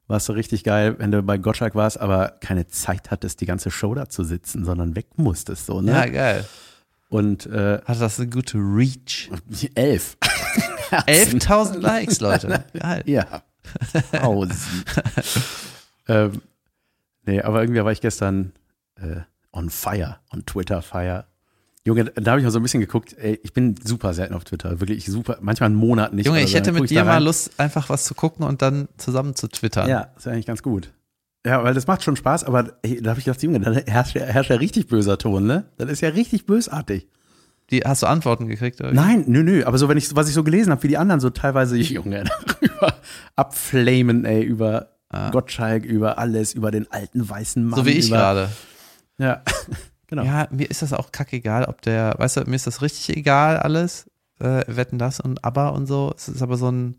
warst du richtig geil, wenn du bei Gottschalk warst, aber keine Zeit hattest, die ganze Show da zu sitzen, sondern weg musstest, so, ne? Ja, geil. Und äh, hat das eine gute Reach? Elf. (laughs) 11.000 Likes, Leute. (laughs) Geil. Ja. Tausend. (laughs) ähm, nee, aber irgendwie war ich gestern äh, on fire, on Twitter fire. Junge, da habe ich mal so ein bisschen geguckt, ey, ich bin super selten auf Twitter, wirklich super, manchmal einen Monat nicht. Junge, ich hätte mit dir mal Lust, einfach was zu gucken und dann zusammen zu twittern. Ja, ist ja eigentlich ganz gut. Ja, weil das macht schon Spaß, aber ey, da habe ich gedacht, Junge, da herrscht, herrscht ja richtig böser Ton, ne? Das ist ja richtig bösartig. Die, hast du Antworten gekriegt? Oder? Nein, nö, nö. Aber so, wenn ich, was ich so gelesen habe, wie die anderen so teilweise, (laughs) Junge, darüber abflamen, ey, über ah. Gottschalk, über alles, über den alten weißen Mann. So wie ich gerade. Ja. Genau. Ja, mir ist das auch kackegal, ob der, weißt du, mir ist das richtig egal alles, äh, wetten das und aber und so. Es ist aber so ein,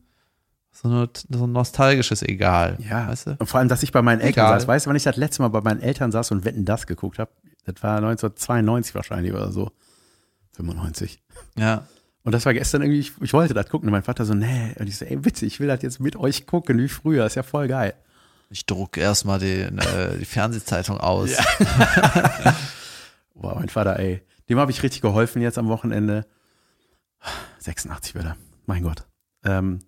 so, eine, so ein nostalgisches Egal. Ja, weißt du? Und vor allem, dass ich bei meinen Eltern egal. saß. Weißt du, wenn ich das letzte Mal bei meinen Eltern saß und Wetten das geguckt habe? Das war 1992 wahrscheinlich oder so. 95. Ja. Und das war gestern irgendwie, ich, ich wollte das gucken und mein Vater so, nee. Und ich so, ey, witzig, ich will das jetzt mit euch gucken wie früher. Ist ja voll geil. Ich druck erstmal die, äh, die Fernsehzeitung aus. Ja. (laughs) Boah, mein Vater, ey. Dem habe ich richtig geholfen jetzt am Wochenende. 86 will er. Mein Gott. Ähm,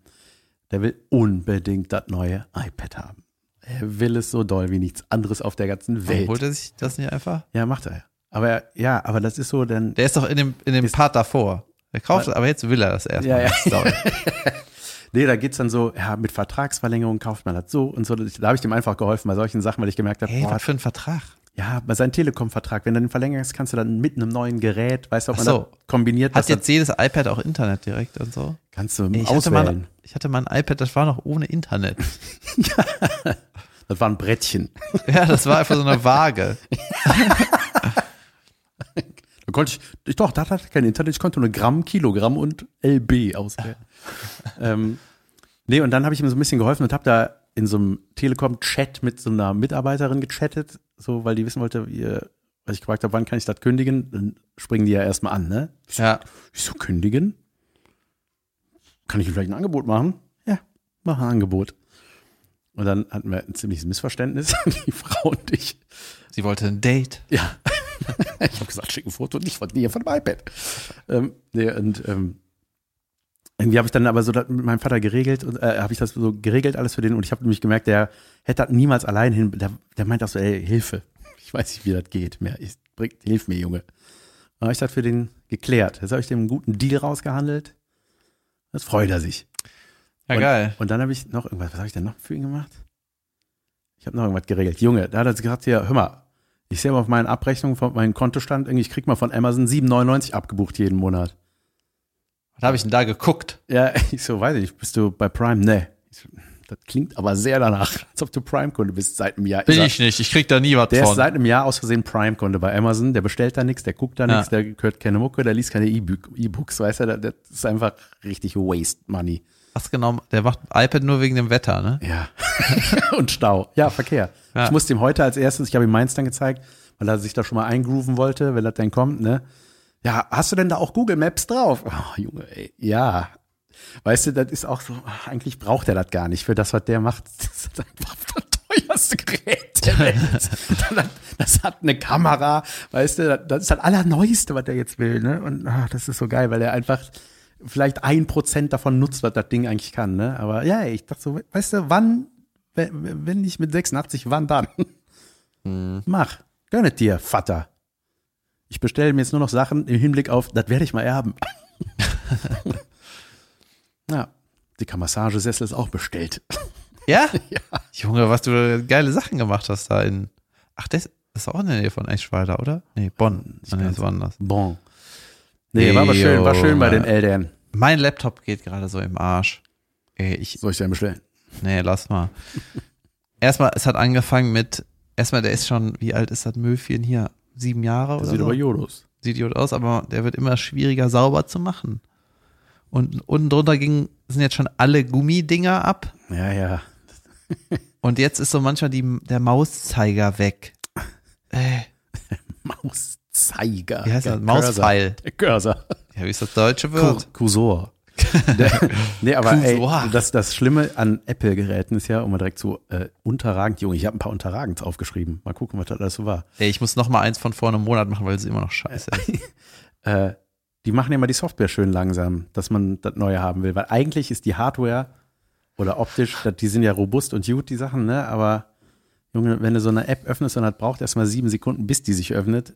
der will unbedingt das neue iPad haben. Er will es so doll wie nichts anderes auf der ganzen Welt. Holt er sich das nicht einfach? Ja, macht er. Aber ja, aber das ist so denn. Der ist doch in dem, in dem Part davor. Er kauft es, aber jetzt will er das erstmal. Ja, ja. (laughs) nee, da geht's dann so, ja, mit Vertragsverlängerung kauft man das so und so. Da habe ich dem einfach geholfen bei solchen Sachen, weil ich gemerkt habe, hey, boah, was für ein Vertrag? Ja, bei seinem Telekom-Vertrag, wenn du den verlängerst, kannst du dann mit einem neuen Gerät, weißt du, ob man so. das kombiniert. Hat jetzt jedes iPad auch Internet direkt und so? Kannst du ich auswählen. Hatte mal, ich hatte mal ein iPad, das war noch ohne Internet. ja, (laughs) (laughs) das war ein Brettchen. ja, das war einfach so eine Waage. (laughs) da konnte ich, ich doch, da hatte ich kein Internet, ich konnte nur Gramm, Kilogramm und LB auswählen. ähm, nee, und dann habe ich ihm so ein bisschen geholfen und habe da in so einem Telekom-Chat mit so einer Mitarbeiterin gechattet, so, weil die wissen wollte, wie, weil ich gefragt habe, wann kann ich das kündigen, dann springen die ja erstmal an, ne? Ja. Wieso kündigen? Kann ich ihm vielleicht ein Angebot machen? Ja, mach ein Angebot. Und dann hatten wir ein ziemliches Missverständnis, (laughs) die Frau und ich. Sie wollte ein Date. Ja. (laughs) ich habe gesagt, schick ein Foto nicht von dir, von dem iPad. Ähm, nee, und ähm, irgendwie habe ich dann aber so mit meinem Vater geregelt und äh, habe ich das so geregelt alles für den und ich habe nämlich gemerkt, der hätte das niemals allein hin, der, der meint auch so, ey, Hilfe. Ich weiß nicht, wie das geht mehr. Ich, bring, hilf mir, Junge. Dann habe ich das für den geklärt. Jetzt habe ich dem einen guten Deal rausgehandelt. Das freut er sich. Ja, und, geil. Und dann habe ich noch irgendwas, was habe ich denn noch für ihn gemacht? Ich habe noch irgendwas geregelt. Junge, da hat er gesagt, ja, hör mal, Ich sehe aber auf meinen Abrechnungen, von meinem Kontostand, irgendwie, ich krieg mal von Amazon 7,99 abgebucht jeden Monat. Was habe ich denn da geguckt? Ja, (laughs) ich so, weiß ich nicht, bist du bei Prime? Nee. Ich so, das klingt aber sehr danach, (laughs) als ob du Prime-Kunde bist seit einem Jahr. Bin Ist er- ich nicht, ich krieg da nie was Der ist von. seit einem Jahr aus Versehen Prime-Kunde bei Amazon. Der bestellt da nichts, der guckt da Ja. nichts, der hört keine Mucke, der liest keine E-Book- E-Books, weißt du? Das- ist einfach richtig Waste Money. Was genau? Der macht iPad nur wegen dem Wetter, ne? Ja. (laughs) Und Stau. Ja, Verkehr. Ja. Ich musste ihm heute als erstes, ich habe ihm meins dann gezeigt, weil er sich da schon mal eingrooven wollte, wenn das dann kommt, ne? Ja, hast du denn da auch Google Maps drauf? Oh, Junge, ey. Ja. Weißt du, das ist auch so, eigentlich braucht er das gar nicht. Für das, was der macht, (laughs) das ist einfach das teuerste Gerät der Welt. (laughs) Das- hat eine Kamera, weißt du, das- ist das Allerneueste, was der jetzt will, ne? Und ach, das ist so geil, weil er einfach vielleicht ein Prozent davon nutzt, was das Ding eigentlich kann, ne? Aber ja, ich dachte so, weißt du, wann, wenn, nicht mit 86, wann dann? Mach. Gönn es dir, Vater. Ich bestelle mir jetzt nur noch Sachen im Hinblick auf, das werde ich mal erben. (laughs) ja. Die Massagesessel ist auch bestellt. (laughs) Ja? Junge, was du geile Sachen gemacht hast da in. Ach, das ist auch in der Nähe von Eschweiler, oder? Nee, Bonn. Ich Nee, das war anders. Bon. Nee, war aber schön, war schön bei den Eltern. Mein Laptop geht gerade so im Arsch. Ey, ich, Soll ich denn bestellen? nee, lass mal. (laughs) Erstmal, es hat angefangen mit, erstmal, der ist schon, wie alt ist das Möfchen hier? Sieben Jahre Das oder sieht so? aber Jodos. Sieht gut aus, aber der wird immer schwieriger sauber zu machen. Und unten drunter ging, sind jetzt schon alle Gummidinger ab. Ja, ja. (laughs) Und jetzt ist so manchmal die, der Mauszeiger weg. Äh, (laughs) Mauszeiger. wie heißt Der das? Mauspfeil. Der Cursor. Ja, wie ist das deutsche Wort? Cursor. (laughs) Nee, aber ey, Cursor. das, das Schlimme an Apple-Geräten ist ja, um mal direkt so äh, unterragend, Junge, ich habe ein paar unterragend aufgeschrieben. Mal gucken, was das alles so war. Ey, ich muss noch mal eins von vor einem Monat machen, weil es immer noch scheiße ist. (laughs) Äh, die machen ja mal die Software schön langsam, dass man das Neue haben will. Weil eigentlich ist die Hardware oder optisch, die sind ja robust und gut, die Sachen, ne? Aber Junge, wenn du so eine App öffnest und das braucht erstmal sieben Sekunden, bis die sich öffnet.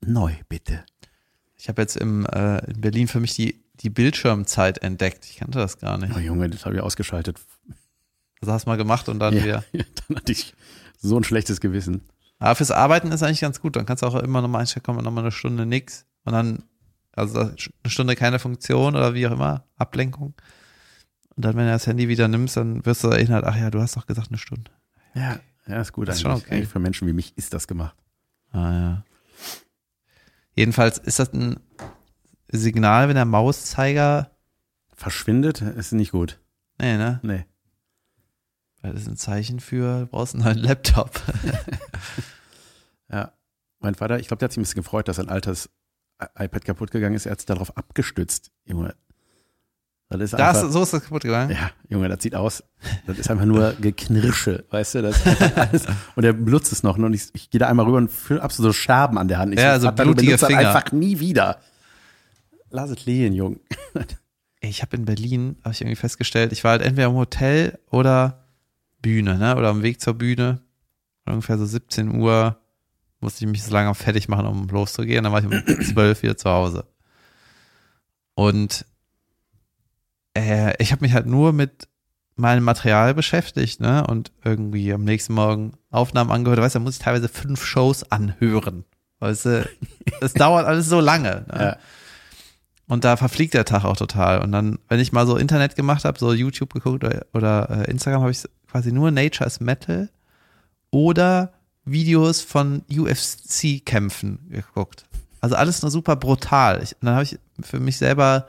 Neu, bitte. Ich habe jetzt im, äh, in Berlin für mich die, die Bildschirmzeit entdeckt. Ich kannte das gar nicht. Oh Junge, das habe ich ausgeschaltet. Also hast du mal gemacht und dann Ja, wieder. (laughs) dann hatte ich so ein schlechtes Gewissen. Aber fürs Arbeiten ist eigentlich ganz gut. Dann kannst du auch immer nochmal einstellen, komm, nochmal eine Stunde nix. Und dann, also eine Stunde keine Funktion oder wie auch immer, Ablenkung. Und dann, wenn du das Handy wieder nimmst, dann wirst du erinnert, ach ja, du hast doch gesagt eine Stunde. Ja, ja, ist gut Ist eigentlich. schon okay. Eigentlich Für Menschen wie mich ist das gemacht. Ah ja. Jedenfalls ist das ein Signal, wenn der Mauszeiger, Verschwindet ist nicht gut. nee, ne? Nee. Weil das ist ein Zeichen für, du brauchst einen neuen Laptop. (laughs) Ja. Mein Vater, ich glaube, der hat sich ein bisschen gefreut, dass sein altes iPad kaputt gegangen ist. Er hat sich darauf abgestützt. Junge. Das ist Da einfach, so ist das kaputt gegangen. ja, Junge, das sieht aus. Das ist einfach nur (laughs) Geknirsche, weißt du? Das alles. Und er benutzt es noch. Und ich, ich gehe da einmal rüber und fühle ab so so Scherben an der Hand. Ich Ja, so du blutige das Finger. einfach nie wieder. Lass es liegen, Junge. (laughs) Ey, Ich habe in Berlin, habe ich irgendwie festgestellt, ich war halt entweder im Hotel oder Bühne, ne? Oder am Weg zur Bühne. Ungefähr so 17 Uhr musste ich mich so lange fertig machen, um loszugehen. Dann war ich um (clears throat) 12 wieder zu Hause. Und äh, ich habe mich halt nur mit meinem Material beschäftigt, ne? Und irgendwie am nächsten Morgen Aufnahmen angehört. Weißt du, da muss ich teilweise fünf Shows anhören. Weißt du, es dauert alles so lange. Ne? Ja. Und da verfliegt der Tag auch total. Und dann, wenn ich mal so Internet gemacht habe, so YouTube geguckt oder, oder äh, Instagram, habe ich quasi nur Nature is Metal oder Videos von UFC-Kämpfen geguckt. Also alles nur super brutal. Ich, und dann habe ich für mich selber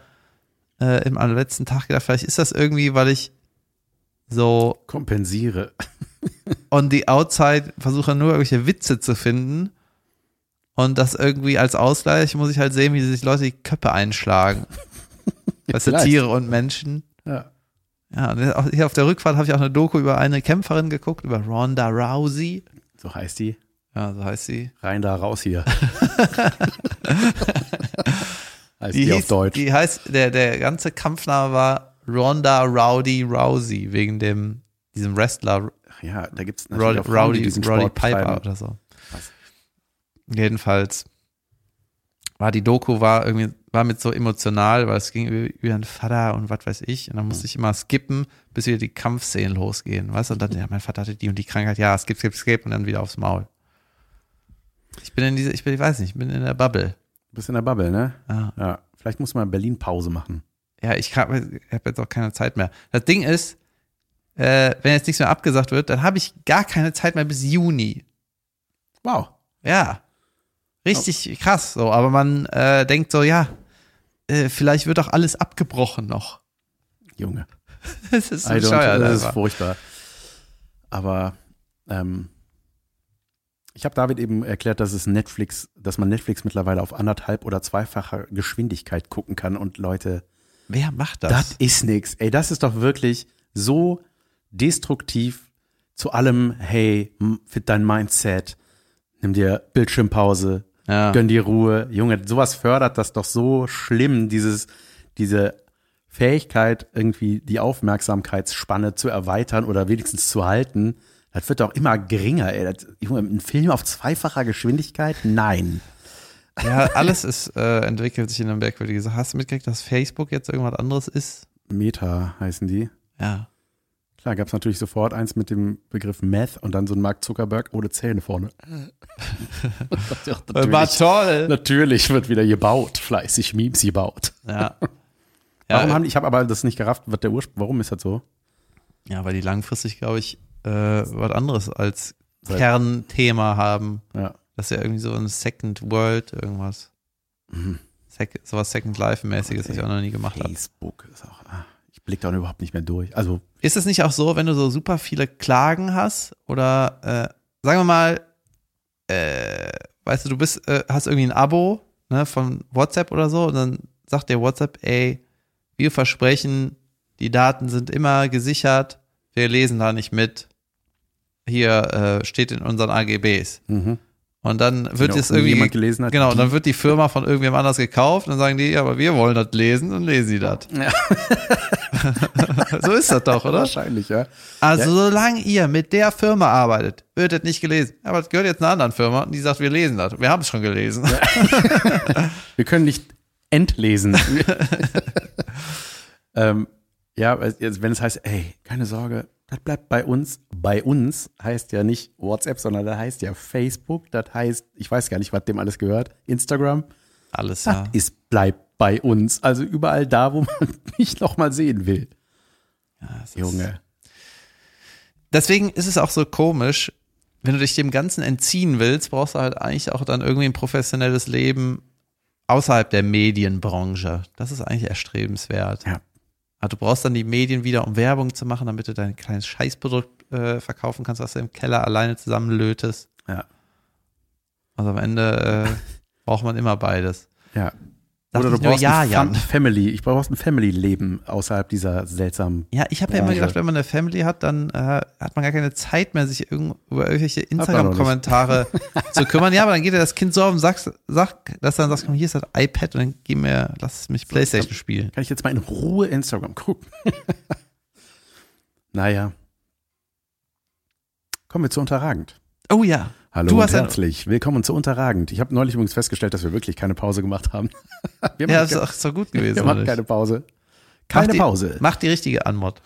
äh, im am letzten Tag gedacht, vielleicht ist das irgendwie, weil ich so Kompensiere. on the outside versuche nur irgendwelche Witze zu finden. Und das irgendwie als Ausgleich muss ich halt sehen, wie sich Leute die Köpfe einschlagen. (laughs) Weißt du. Tiere und Menschen. Ja. Ja, hier auf der Rückfahrt habe ich auch eine Doku über eine Kämpferin geguckt, über Ronda Rousey. So heißt die. Ja, so heißt sie. Rein da, raus hier. (laughs) heißt Die, die, auf hieß, Deutsch. die heißt, der, der ganze Kampfname war Ronda Rowdy Rousey, wegen dem, diesem Wrestler ja, da gibt es Rowdy, natürlich auch Frauen, die Rowdy, diesen Sport Piper betreiben. oder so. Jedenfalls war die Doku war irgendwie war mit so emotional, weil es ging über, über einen Vater und was weiß ich und dann musste ich immer skippen, bis wieder die Kampfszenen losgehen, weißt du? Und dann ja, mein Vater hatte die und die Krankheit, ja, skip, skip, skip und dann wieder aufs Maul. Ich bin in dieser, ich bin, ich weiß nicht, ich bin in der Bubble. Du bist in der Bubble, ne? Ja, Ja. Vielleicht muss man Berlin Pause machen. ja ich habe hab jetzt auch keine Zeit mehr. Das Ding ist, äh, wenn jetzt nichts mehr abgesagt wird, dann habe ich gar keine Zeit mehr bis Juni. Wow. Ja. Richtig krass so, aber man äh, denkt so, ja, äh, vielleicht wird auch alles abgebrochen noch. Junge. (laughs) Das ist so bescheuert das ist furchtbar. Aber ähm, ich habe David eben erklärt, dass es Netflix, dass man Netflix mittlerweile auf anderthalb oder zweifacher Geschwindigkeit gucken kann und Leute, Wer macht das? das ist nix. Ey, das ist doch wirklich so destruktiv zu allem, hey, fit dein Mindset, nimm dir Bildschirmpause, ja. gönn dir Ruhe. Junge, sowas fördert das doch so schlimm, dieses, diese Fähigkeit, irgendwie die Aufmerksamkeitsspanne zu erweitern oder wenigstens zu halten. Das wird doch immer geringer, ey. Das, Junge, ein Film auf zweifacher Geschwindigkeit? Nein. ja, alles ist, äh, entwickelt sich in einer merkwürdigen Sache. Hast du mitgekriegt, dass Facebook jetzt irgendwas anderes ist? Meta heißen die. Ja. Klar, gab es natürlich sofort eins mit dem Begriff Meth und dann so ein Mark Zuckerberg ohne Zähne vorne. (laughs) War toll. natürlich wird wieder gebaut, fleißig Memes gebaut. Ja. (laughs) Warum Ja, haben die, ich habe aber das nicht gerafft, was der Ursprung, warum ist das so? ja, weil die langfristig, glaube ich, äh, was anderes als Seit- Kernthema haben. Ja. Das ist ja irgendwie so ein Second World irgendwas. Mhm. Sec sowas Second Life-mäßiges, was ich auch noch nie gemacht habe. Facebook ist auch, ah, ich blick da überhaupt nicht mehr durch. Also, Ist es nicht auch so, wenn du so super viele Klagen hast oder äh, sagen wir mal, äh, weißt du, du bist, äh, hast irgendwie ein Abo ne, von WhatsApp oder so und dann sagt dir WhatsApp, ey, wir versprechen, die Daten sind immer gesichert, wir lesen da nicht mit. Hier äh, steht in unseren AGBs. mhm. Und dann wird Wenn es irgendwie jemand gelesen hat, Genau, die- und dann wird die Firma von irgendwem anders gekauft und dann sagen die, ja, aber wir wollen das lesen, dann lesen sie das. (laughs) so ist das doch, oder? wahrscheinlich, ja. Also Ja. solange ihr mit der Firma arbeitet, wird das nicht gelesen. Aber das gehört jetzt einer anderen Firma und die sagt, wir lesen das. Wir haben es schon gelesen. (laughs) Wir können nicht entlesen. (laughs) ähm, ja, wenn es heißt, ey, keine Sorge, das bleibt bei uns. Bei uns heißt ja nicht WhatsApp, sondern das heißt ja Facebook. Das heißt, ich weiß gar nicht, was dem alles gehört. Instagram. Alles, Das ja. ist bleibt bei uns. Also überall da, wo man (laughs) mich noch mal sehen will. ja ist- Junge. Deswegen ist es auch so komisch, wenn du dich dem Ganzen entziehen willst, brauchst du halt eigentlich auch dann irgendwie ein professionelles Leben außerhalb der Medienbranche. Das ist eigentlich erstrebenswert. Ja. Aber du brauchst dann die Medien wieder, um Werbung zu machen, damit du dein kleines Scheißprodukt äh, verkaufen kannst, was du im Keller alleine zusammenlötest. Ja. Also am Ende äh, (laughs) braucht man immer beides. Ja. Sag Oder du brauchst ja, ein Jan. Fam- Family. Ich brauchst ein Family-Leben außerhalb dieser seltsamen. Ja, ich habe ja immer gedacht, wenn man eine Family hat, dann äh, hat man gar keine Zeit mehr, sich irgend, über irgendwelche. Instagram-Kommentare (laughs) zu kümmern. Ja, aber dann geht dir das Kind so auf den Sack, Sack dass dann sagst, komm, hier ist das iPad und dann gib mir, lass mich Playstation spielen. Kann ich jetzt mal in Ruhe Instagram gucken? (laughs) naja. Kommen wir zu Unterragend. Oh ja. Hallo und herzlich willkommen zu Unterragend. Ich habe neulich übrigens festgestellt, dass wir wirklich keine Pause gemacht haben. (laughs) Wir Ja, machen, ist auch so gut (laughs) wir gewesen. machen oder keine? Pause. Mach Keine die, Pause. Mach die richtige Anmod.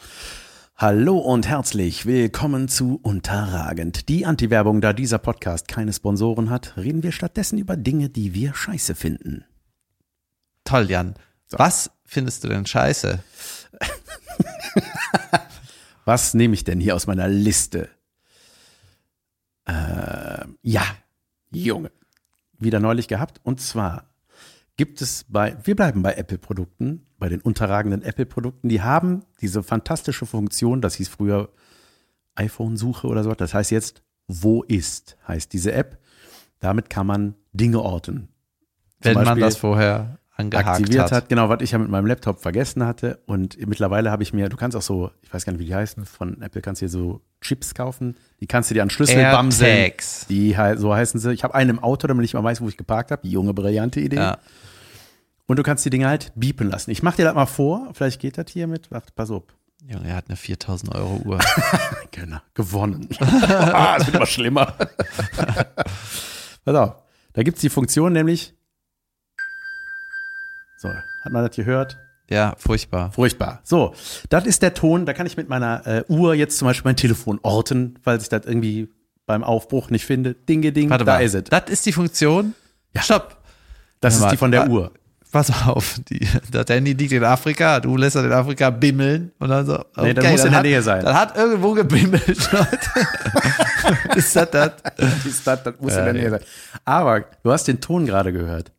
Hallo und herzlich willkommen zu Unterragend. Die Anti-Werbung, da dieser Podcast keine Sponsoren hat, reden wir stattdessen über Dinge, die wir scheiße finden. Toll, Jan. So. Was findest du denn scheiße? (laughs) Was nehme ich denn hier aus meiner Liste? Äh, ja, Junge. Wieder neulich gehabt. Und zwar gibt es bei, wir bleiben bei Apple-Produkten, bei den unterragenden Apple-Produkten, die haben diese fantastische Funktion, das hieß früher iPhone-Suche oder so. Das heißt jetzt, wo ist, heißt diese App. Damit kann man Dinge orten. Wenn man Beispiel das vorher angehakt aktiviert hat. hat. Genau, was ich ja mit meinem Laptop vergessen hatte. Und mittlerweile habe ich mir, du kannst auch so, ich weiß gar nicht, wie die heißen, von Apple kannst du dir so Chips kaufen. Die kannst du dir an Schlüssel bamseln. AirTags. Die hei- so heißen sie. Ich habe einen im Auto, damit ich mal weiß, wo ich geparkt habe. Junge, brillante Idee. Ja. Und du kannst die Dinger halt biepen lassen. Ich mach dir das mal vor. Vielleicht geht das hier mit. Warte, pass auf. Junge, er hat eine 4000 Euro Uhr. (laughs) Genau, gewonnen. (laughs) ah, es wird immer schlimmer. (laughs) pass auf. Da gibt's die Funktion nämlich. So, hat man das gehört? Ja, furchtbar. Furchtbar. So, das ist der Ton, da kann ich mit meiner äh, Uhr jetzt zum Beispiel mein Telefon orten, weil sich das irgendwie beim Aufbruch nicht finde. Dinge, ding, Warte da mal. ist es. Das ist die Funktion? Ja. Stopp. Das Warte ist die von der Ah. Uhr. Pass auf, die, das Handy liegt in Afrika, du lässt das in Afrika bimmeln und dann so. Nee, das muss in der hat, Nähe sein. Das hat irgendwo gebimmelt. (laughs) Leute. (laughs) ist das das? Ist das, das muss in der Nähe sein. Aber du hast den Ton gerade gehört.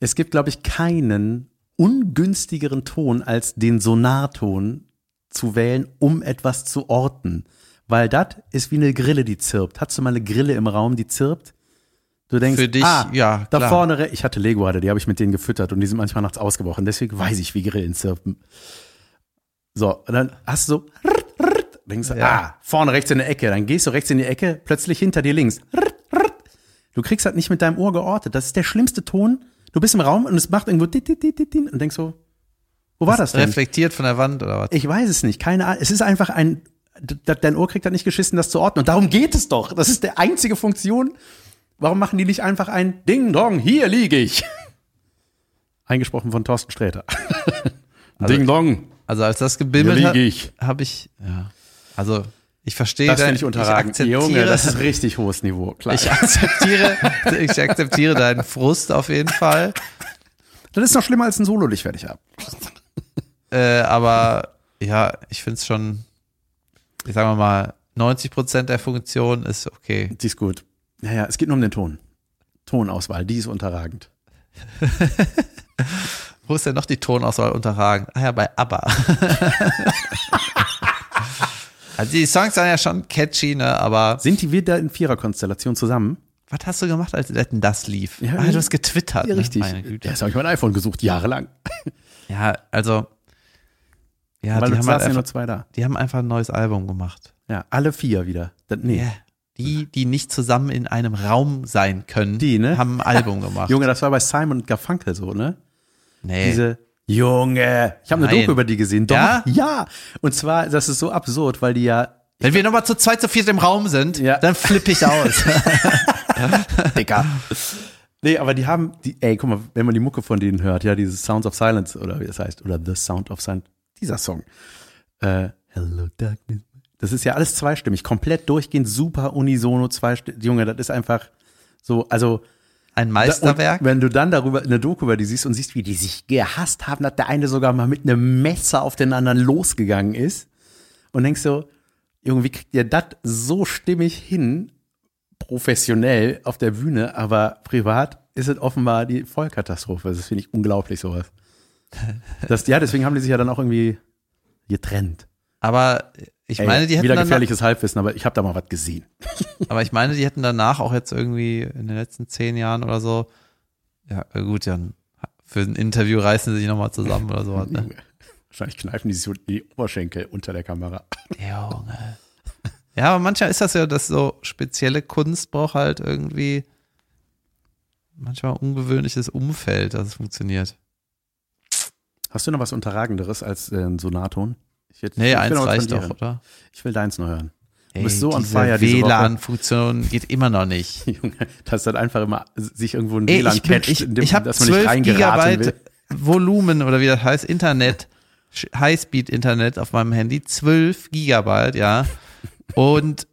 Es gibt, glaube ich, keinen ungünstigeren Ton als den Sonarton zu wählen, um etwas zu orten. Weil das ist wie eine Grille, die zirpt. Hast du mal eine Grille im Raum, die zirpt? Du denkst, Für dich, ah, ja, da klar. vorne, ich hatte Lego hatte, die habe ich mit denen gefüttert und die sind manchmal nachts ausgebrochen. Deswegen weiß ich, wie Grillen zirpen. So, und dann hast du so, denkst du, Ja. ah, vorne rechts in der Ecke. Dann gehst du rechts in die Ecke, plötzlich hinter dir links. Du kriegst das nicht mit deinem Ohr geortet. Das ist der schlimmste Ton. Du bist im Raum und es macht irgendwo dit, dit, dit, dit, dit, und denkst so, wo war das denn? Reflektiert von der Wand oder was? Ich weiß es nicht. Keine Ahnung. Es ist einfach ein, dein Ohr kriegt das nicht geschissen, das zu ordnen. Und darum geht es doch. Das ist der einzige Funktion. Warum machen die nicht einfach ein Ding Dong, hier liege ich? (laughs) Eingesprochen von Thorsten Sträter. (laughs) Ding Dong, Also als das gebimmelt hat, habe ich, ja. Also ich verstehe Das dein- ich unterragend. akzeptiere, Junge, das ist (laughs) richtig hohes Niveau. Klar. ich akzeptiere, ich akzeptiere deinen Frust auf jeden Fall. das ist noch schlimmer als ein Solo-Licht, werde ich ab. Äh, aber ja, ich finde es schon, ich sage mal, 90 Prozent der Funktion ist okay. Die ist gut. Naja, es geht nur um den Ton. Tonauswahl, die ist unterragend. (laughs) Wo ist denn noch die Tonauswahl unterragend? Ah ja, bei ABBA. (laughs) also die Songs sind ja schon catchy, ne? Aber Sind die wieder in Viererkonstellation zusammen? was hast du gemacht, als denn das lief? Ja, ah, du hast getwittert. Ja, ne? richtig. Das habe ich mein iPhone gesucht, jahrelang. Ja, also ja, Weil die haben, halt ja nur einfach, zwei da. die haben einfach ein neues Album gemacht. Ja, alle vier wieder. Das, nee. Ja. Die, die nicht zusammen in einem Raum sein können, Die, ne? haben ein Album gemacht. (laughs) Junge, das war bei Simon und Garfunkel so, ne? nee. Diese Junge, ich habe eine. Doku über die gesehen. Doch, Ja? ja. Und zwar, das ist so absurd, weil die ja Wenn wir nochmal zu zweit, zu viert im Raum sind, Ja. dann flippe ich aus. (laughs) (laughs) Dicker. Nee, aber die haben, die, ey, guck mal, wenn man die Mucke von denen hört, ja, dieses Sounds of Silence oder wie das heißt, oder The Sound of Silence, dieser Song. Äh, Hello Darkness. Das ist ja alles zweistimmig, komplett durchgehend, super unisono, zweistimmig. Junge, das ist einfach so, also. Ein Meisterwerk. Und wenn du dann darüber eine Doku über die siehst und siehst, wie die sich gehasst haben, dass der eine sogar mal mit einem Messer auf den anderen losgegangen ist und denkst so, Junge, wie kriegt ihr das so stimmig hin, professionell auf der Bühne, aber privat ist es offenbar die Vollkatastrophe. Das finde ich unglaublich, sowas. (laughs) Das, ja, deswegen haben die sich ja dann auch irgendwie getrennt. Aber ich Ey, meine, die hätten wieder danach, gefährliches Halbwissen, aber ich habe da mal was gesehen. (laughs) aber ich meine, die hätten danach auch jetzt irgendwie in den letzten zehn Jahren oder so, ja gut, dann für ein Interview reißen sie sich nochmal zusammen oder sowas. Ne? (laughs) Wahrscheinlich kneifen die sich so die Oberschenkel unter der Kamera. (laughs) Junge. Ja, aber manchmal ist das ja, dass so spezielle Kunst braucht halt irgendwie manchmal ungewöhnliches Umfeld, dass es funktioniert. Hast du noch was Unterragenderes als äh, ein Sonaton? Ich, hätte- Nee, ich will eins reicht doch, oder? Ich will deins noch hören. Du bist so on fire diese. WLAN-Funktion geht immer noch nicht. (laughs) Junge, dass dann einfach immer sich irgendwo ein WLAN ich bin, catcht, ich, in dem, ich habe dass man nicht 12 reingeraten Gigabyte will. Volumen oder wie das heißt, Internet, Highspeed-Internet auf meinem Handy, 12 Gigabyte, ja. Und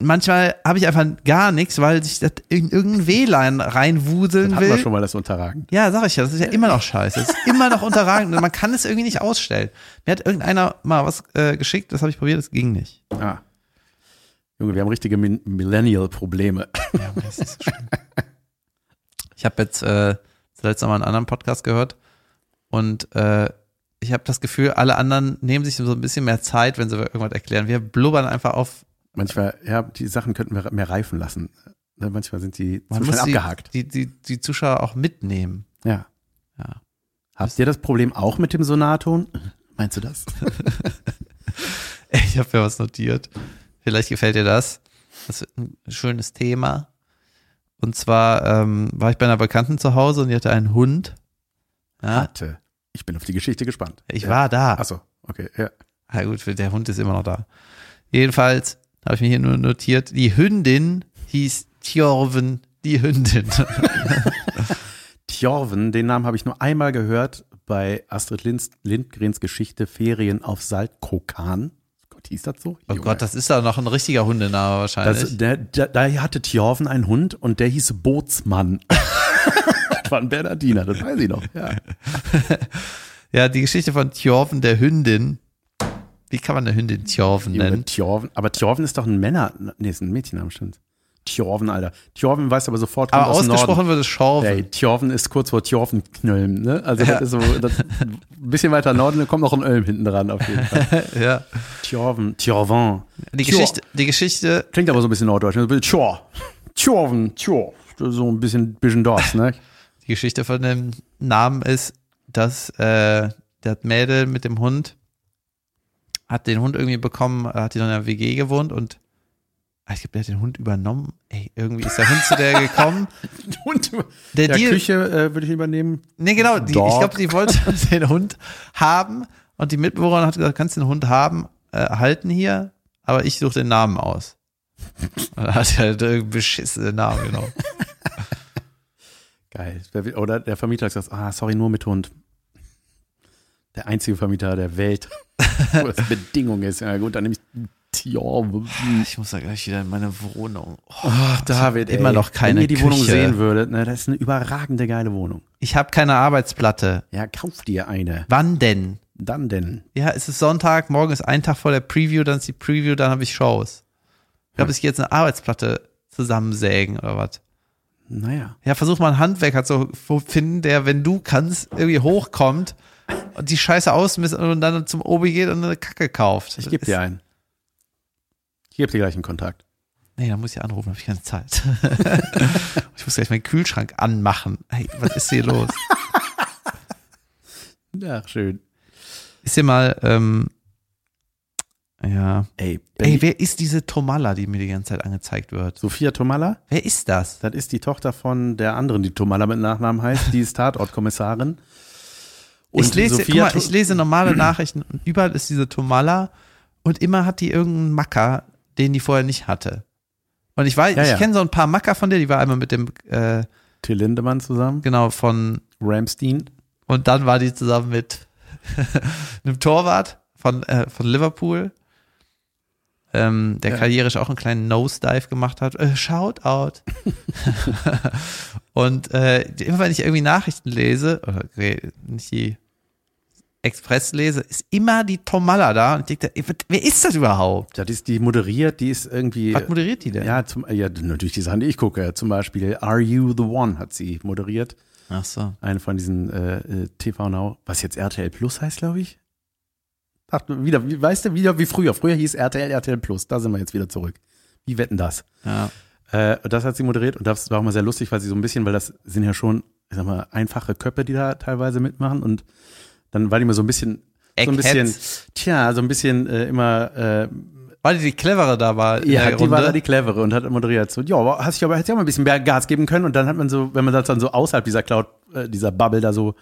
manchmal habe ich einfach gar nichts, weil sich das in irgendein WLAN reinwuseln wir will. schon mal das Unterragend. Ja, sag ich ja, das ist ja immer noch scheiße. Das ist immer noch unterragend. Man kann es irgendwie nicht ausstellen. Mir hat irgendeiner mal was äh, geschickt, das habe ich probiert, das ging nicht. Ah. Junge, wir haben richtige Millennial-Probleme. Ja, das ist schlimm. Ich habe jetzt äh, zuletzt noch mal einen anderen Podcast gehört und äh, ich habe das Gefühl, alle anderen nehmen sich so ein bisschen mehr Zeit, wenn sie irgendwas erklären. Wir blubbern einfach auf. Manchmal, ja, die Sachen könnten wir mehr reifen lassen. Ne, Manchmal sind die Man zu schnell die, abgehakt. die, die, die Zuschauer auch mitnehmen. Ja. Ja. Habt ihr das Problem auch mit dem Sonaton? (laughs) Meinst du das? (laughs) Ich habe ja was notiert. Vielleicht gefällt dir das. Das wird ein schönes Thema. Und zwar ähm, war ich bei einer Bekannten zu Hause und die hatte einen Hund. Ja, Warte. Ich bin auf die Geschichte gespannt. ich ja. war da. Achso, okay. Ja. Ja gut, der Hund ist immer noch da. Jedenfalls habe ich mir hier nur notiert, die Hündin hieß Tjorven, die Hündin. (laughs) Tjorven, den Namen habe ich nur einmal gehört bei Astrid Lindgrens Geschichte Ferien auf Saltkrokan. Gott, hieß das so? Oh Junge. Gott, das ist doch noch ein richtiger Hundename wahrscheinlich. Das, der, der, da hatte Tjorven einen Hund und der hieß Bootsmann. (laughs) war ein Bernardiner, das weiß ich noch. Ja. (laughs) ja, die Geschichte von Tjorven, der Hündin. Wie kann man eine Hündin Tjorven nennen? Tjorven, aber Tjorven ist doch ein Männer, nee, ist ein Mädchenname, stimmt. Tjorven, Alter. Tjorven weiß aber sofort, kommt Aber aus ausgesprochen wird es Schorven. Ey, Tjorven ist kurz vor Tjorvenknölm, ne? Also Ja. das ist so, das, ein bisschen weiter Norden, da kommt noch ein Ölm hinten dran auf jeden Fall. (laughs) ja. Tjorven, Tjorven. Die Tjor. Geschichte, die Geschichte, Klingt aber so ein bisschen norddeutsch. ne? Tjor. Tjorven, Tjor. So ein bisschen, bisschen das, ne? die Geschichte von dem Namen ist, dass äh, das Mädel mit dem Hund hat den Hund irgendwie bekommen, äh, hat die noch in der WG gewohnt und ah, ich glaube, der hat den Hund übernommen. Ey, irgendwie ist der Hund zu der gekommen. (laughs) Und Der ja, Deal, Küche äh, würde ich übernehmen. nee, genau, die, ich glaube, die wollte (laughs) den Hund haben und die Mitbewohnerin hat gesagt, kannst den Hund haben, äh, halten hier, aber ich suche den Namen aus. (laughs) Und dann hat er halt irgendeinen beschissenen Namen genommen. Geil. Oder der Vermieter hat gesagt, ah, sorry, nur mit Hund. Der einzige Vermieter der Welt, (laughs) wo das Bedingung ist. Ja gut, dann nehme ich Tjorven. Ich muss da gleich wieder in meine Wohnung. Oh, Ach, David, immer ey. noch keine Wenn ihr die Wohnung Küche. sehen würdet, ne, das ist eine überragende geile Wohnung. Ich habe keine Arbeitsplatte. Ja, kauf dir eine. Wann denn? Dann denn. Ja, es ist Sonntag, morgen ist ein Tag vor der Preview, dann ist die Preview, dann habe ich Shows. Ich glaube, ich gehe jetzt eine Arbeitsplatte zusammensägen oder was. Naja. Ja, versuch mal einen Handwerker zu finden, der, wenn du kannst, irgendwie hochkommt die Scheiße ausmisst und dann zum Obi geht und eine Kacke kauft. Ich gebe dir einen. Ich gebe dir gleich einen Kontakt. Nee, dann muss ich anrufen, habe ich keine Zeit. (laughs) ich muss gleich meinen Kühlschrank anmachen. Hey, was ist hier los? (laughs) Ja, schön. Ist hier mal, ähm, ja. Ey, Ey, wer ist diese Tomala, die mir die ganze Zeit angezeigt wird? Sophia Tomalla, Wer ist das? das ist die Tochter von der anderen, die Tomalla mit Nachnamen heißt, die (laughs) ist Tatortkommissarin. Ich, lese, guck Sophia mal, ich lese normale (clears throat) Nachrichten und überall ist diese Tomala und immer hat die irgendeinen Macker, den die vorher nicht hatte. Und ich weiß, Ja, ich ja. kenne so ein paar Macker von der, die war einmal mit dem, äh, Till Lindemann zusammen, genau, von, Ramstein. und dann war die zusammen mit (laughs) einem Torwart von, äh, von Liverpool, ähm, der Ja. karrierisch auch einen kleinen Nosedive gemacht hat. Äh, Shoutout. (laughs) und äh, immer wenn ich irgendwie Nachrichten lese, oder okay, nicht die Express lese, ist immer die Tomalla da und ich denke, wer ist das überhaupt? Das ist die moderiert, die ist irgendwie. Was moderiert die denn? ja, zum, ja, natürlich die Sachen, die ich gucke. Zum Beispiel Are You the One hat sie moderiert. Ach so. Eine von diesen äh, äh, TV Now, was jetzt RTL Plus heißt, glaube ich. Ach, wieder, wie, weißt du, wieder wie früher. Früher hieß RTL, RTL Plus. Da sind wir jetzt wieder zurück. Wie wetten das? Ja. Äh, das hat sie moderiert und das war auch mal sehr lustig, weil sie so ein bisschen, weil das sind ja schon, ich sag mal, einfache Köpfe, die da teilweise mitmachen und dann war die mal so ein bisschen, so ein bisschen, Eggheads. tja, so ein bisschen äh, immer, äh, Weil die die clevere da war ja, die Runde. war da die clevere und hat moderiert so, ja, aber hast du aber hättest ja mal ein bisschen mehr Gas geben können und dann hat man so, wenn man das dann so außerhalb dieser Cloud, äh, dieser Bubble da so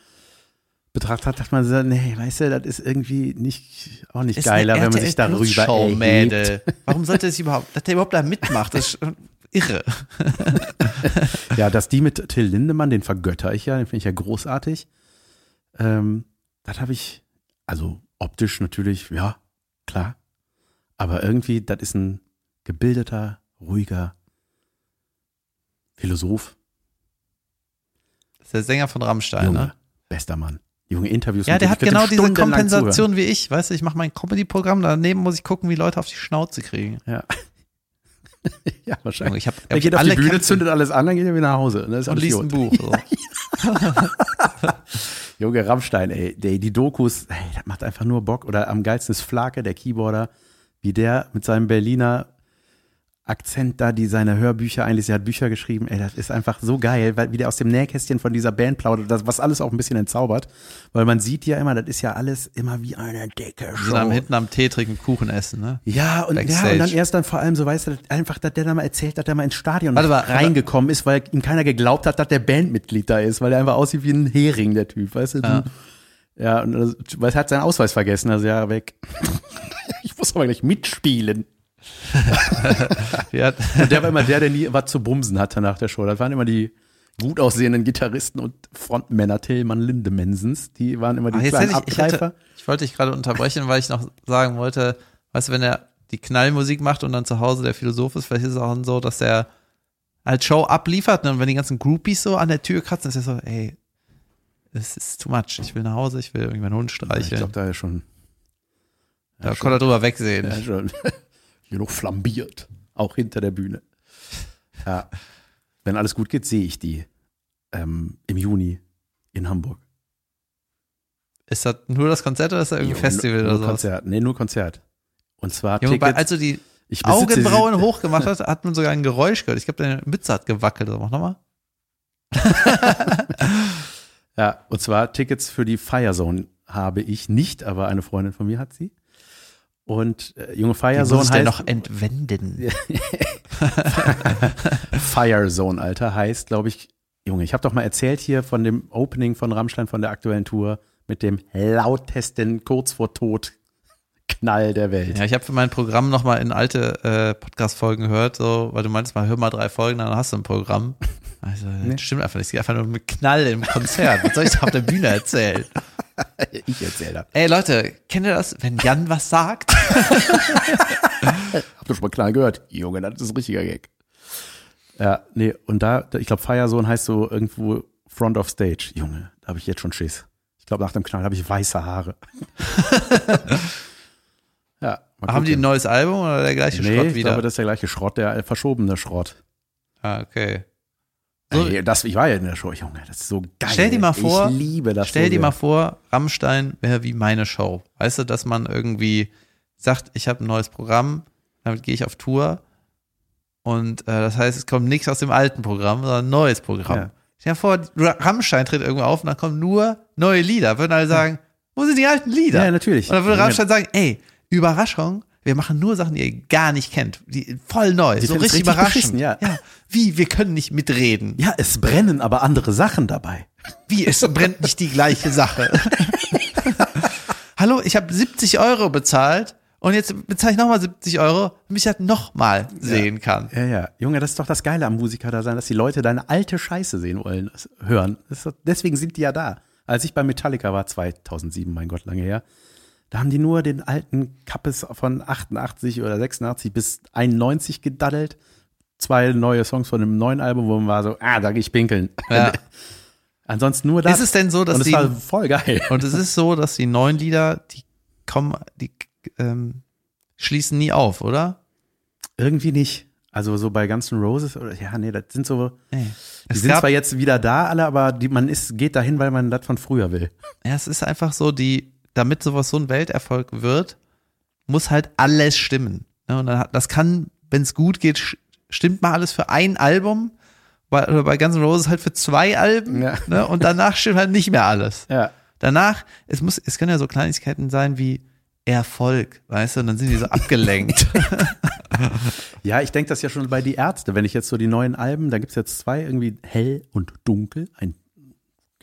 betrachtet hat, dachte man so, nee, weißt du, das ist irgendwie nicht, auch nicht Ist geiler, wenn man sich darüber erhebt. (laughs) Warum sollte das überhaupt, dass der überhaupt da mitmacht? Das ist irre. Ja, dass die mit Till Lindemann, den vergötter ich ja, den finde ich ja großartig. Ähm, das habe ich, also optisch natürlich, ja, klar. Aber irgendwie, das ist ein gebildeter, ruhiger Philosoph. Das ist der Sänger von Rammstein, Junge, ne? bester Mann. Junge Interviews. Ja, der hat genau diese Kompensation wie ich. Weißt du, ich mache mein Comedy-Programm, daneben muss ich gucken, wie Leute auf die Schnauze kriegen. Ja. (laughs) ja, wahrscheinlich. ich habe Er geht auf die Bühne, zündet alles an, dann geht er wieder nach Hause. Und alles liest ein. Buch. So. (laughs) Junge, Rammstein, ey, der, die Dokus, ey, das macht einfach nur Bock. Oder am geilsten ist Flake, der Keyboarder, wie der mit seinem Berliner Akzent da, die seine Hörbücher eigentlich, sie hat Bücher geschrieben, ey, das ist einfach so geil, weil wie der aus dem Nähkästchen von dieser Band plaudert, das, was alles auch ein bisschen entzaubert, weil man sieht ja immer, das ist ja alles immer wie eine dicke sind am, Show. hinten am Tee trinken, Kuchen essen, ne? Ja, und, ja, und dann erst dann vor allem so, weißt du, einfach, dass der da mal erzählt, dass der mal ins Stadion Warte mal, reingekommen ist, weil ihm keiner geglaubt hat, dass der Bandmitglied da ist, weil er einfach aussieht wie ein Hering, der Typ, weißt du? Ja. Ja, und also, weil er hat seinen Ausweis vergessen, also ja, weg. (laughs) ich muss aber gleich mitspielen. (laughs) Und der war immer der, der nie was zu bumsen hatte nach der Show. Das waren immer die gut aussehenden Gitarristen und Frontmänner Tillmann Lindemensens. Die waren immer die jetzt kleinen ich, ich, hätte, ich wollte dich gerade unterbrechen, weil ich noch sagen wollte, weißt du, wenn er die Knallmusik macht und dann zu Hause der Philosoph ist, vielleicht ist es auch so, dass er halt Show abliefert ne? und wenn die ganzen Groupies so an der Tür kratzen, ist er so, ey, es ist too much. Ich will nach Hause, ich will irgendwie meinen Hund Ich streicheln. glaube, da ist schon, da kann er drüber wegsehen. ja, schon genug flambiert. Auch hinter der Bühne. Ja. Wenn alles gut geht, sehe ich die ähm, im Juni in Hamburg. Ist das nur das Konzert oder ist das irgendein Festival nur oder so? Konzert. Nee, nur Konzert. Und zwar Junge, Tickets. als du die Augenbrauen sie- hochgemacht hast, hat man sogar ein Geräusch gehört. Ich glaube, deine Mütze hat gewackelt. Mach nochmal. (laughs) Ja, und zwar Tickets für die Firezone habe ich nicht, aber eine Freundin von mir hat sie. Und äh, junge denn heißt noch entwenden? (laughs) Firezone, Alter, heißt, glaube ich, Junge, ich habe doch mal erzählt hier von dem Opening von Rammstein von der aktuellen Tour mit dem lautesten kurz vor Tod Knall der Welt. Ja, ich habe für mein Programm nochmal in alte äh, Podcast-Folgen gehört, so, weil du meinst mal, hör mal drei Folgen, dann hast du ein Programm. Also, das stimmt einfach nicht. Es geht einfach nur mit Knall im Konzert. Was soll ich da auf der Bühne erzählen? (laughs) Ich erzähle das. Ey, Leute, kennt ihr das, wenn Jan was sagt? (laughs) Habt ihr schon mal Knall gehört? Junge, das ist ein richtiger Gag. Ja, nee, und da, da- ich glaube, Firezone heißt so irgendwo Front of Stage. Junge, da habe ich jetzt schon Schiss. Ich glaube, nach dem Knall habe ich weiße Haare. (laughs) ja. Haben die ein neues Album oder der gleiche Nee, Schrott ich wieder? glaube, das ist der gleiche Schrott, der äh, verschobene Schrott. ah, okay. So- Ey, das, ich war ja in der Show, Junge, das ist so geil. Stell dir mal vor- ich liebe das. Stell so dir mal vor, Rammstein wäre wie meine Show. Weißt du, dass man irgendwie sagt, ich habe ein neues Programm, damit gehe ich auf Tour. Und äh, das heißt, es kommt nichts aus dem alten Programm, sondern ein neues Programm. Ja. Stell dir vor, Ra- Rammstein tritt irgendwo auf und dann kommen nur neue Lieder. Würden alle sagen, wo sind die alten Lieder? Ja, natürlich. Und dann würde Rammstein sagen, ey, Überraschung, wir machen nur Sachen, die ihr gar nicht kennt. Die, voll neu, Die so richtig, richtig überraschend. beschissen, ja. Wie, wir können nicht mitreden. Ja, es brennen aber andere Sachen dabei. Wie, es brennt nicht die gleiche Sache. Hallo, ich habe 70 Euro bezahlt und jetzt bezahle ich nochmal 70 Euro, damit ich das nochmal sehen kann. Ja, ja. Junge, das ist doch das Geile am Musiker da sein, dass die Leute deine alte Scheiße sehen wollen, hören. Doch, deswegen sind die ja da. Als ich bei Metallica war, 2007, mein Gott, lange her, da haben die nur den alten Kappes von 88 oder 86 bis 91 gedaddelt. Zwei neue Songs von einem neuen Album, wo man war so, ah, da geh ich pinkeln. Ja. (laughs) Ansonsten nur das. Ist es denn so, dass Und es die, war voll geil. und es ist so, dass die neuen Lieder, die kommen, die ähm, schließen nie auf, oder? Irgendwie nicht. Also so bei Guns N' Roses oder ja, nee, das sind so. Nee. Die sind zwar jetzt wieder da alle, aber die, man ist, geht dahin, weil man das von früher will. ja, es ist einfach so, die, damit sowas so ein Welterfolg wird, muss halt alles stimmen. Ne? Und dann hat, das kann, wenn es gut geht, stimmt mal alles für ein Album, bei, oder bei Guns N' Roses halt für zwei Alben, Ja. ne? und danach stimmt halt nicht mehr alles. Ja. Danach, es muss, es können ja so Kleinigkeiten sein wie Erfolg, weißt du, und dann sind die so abgelenkt. (laughs) Ja, ich denke das ja schon bei die Ärzte. Wenn ich jetzt so die neuen Alben, da gibt's jetzt zwei, irgendwie hell und dunkel, ein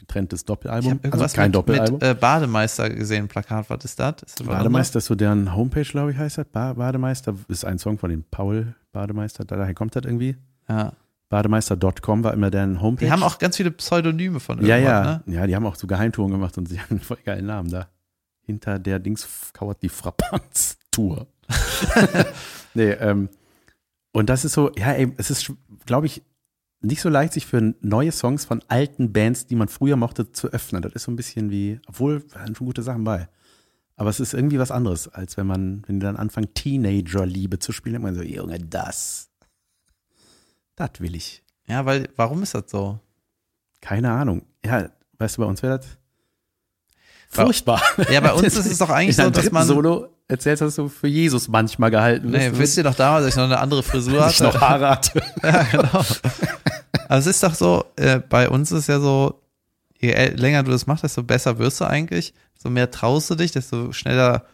getrenntes Doppelalbum. also kein mit, Doppelalbum. mit äh, Bademeister gesehen, Plakat, was ist das? Ist das Bademeister ist so deren Homepage, glaube ich, heißt das. Ba Bademeister ist ein Song von dem Paul Bademeister, daher kommt das irgendwie. Ja. Bademeister.com war immer deren Homepage. Die haben auch ganz viele Pseudonyme von ja, irgendwas, ja, ne? ja, die haben auch so Geheimtouren gemacht und sie (laughs) haben einen voll geilen Namen da. Hinter der Dings kauert die Frappanz-Tour. (laughs) (laughs) nee, ähm, und das ist so, ja, ey, es ist, glaube ich, nicht so leicht, sich für neue Songs von alten Bands, die man früher mochte, zu öffnen. Das ist so ein bisschen wie, obwohl, da sind schon gute Sachen bei. Aber es ist irgendwie was anderes, als wenn man, wenn die dann anfangen, Teenager-Liebe zu spielen, dann man so, Junge, das, das will ich. Ja, weil, warum ist das so? Keine Ahnung. Ja, weißt du, bei uns wäre das furchtbar. Ja, bei (laughs) uns ist es doch eigentlich so, dass man. Solo erzählst, dass du für Jesus manchmal gehalten Nee, bist. wisst ihr doch damals, dass ich noch eine andere Frisur ich noch hatte? Haare hatte. ja, genau. Aber es ist doch so, äh, bei uns ist ja so, je länger du das machst, desto besser wirst du eigentlich. So mehr traust du dich, desto schneller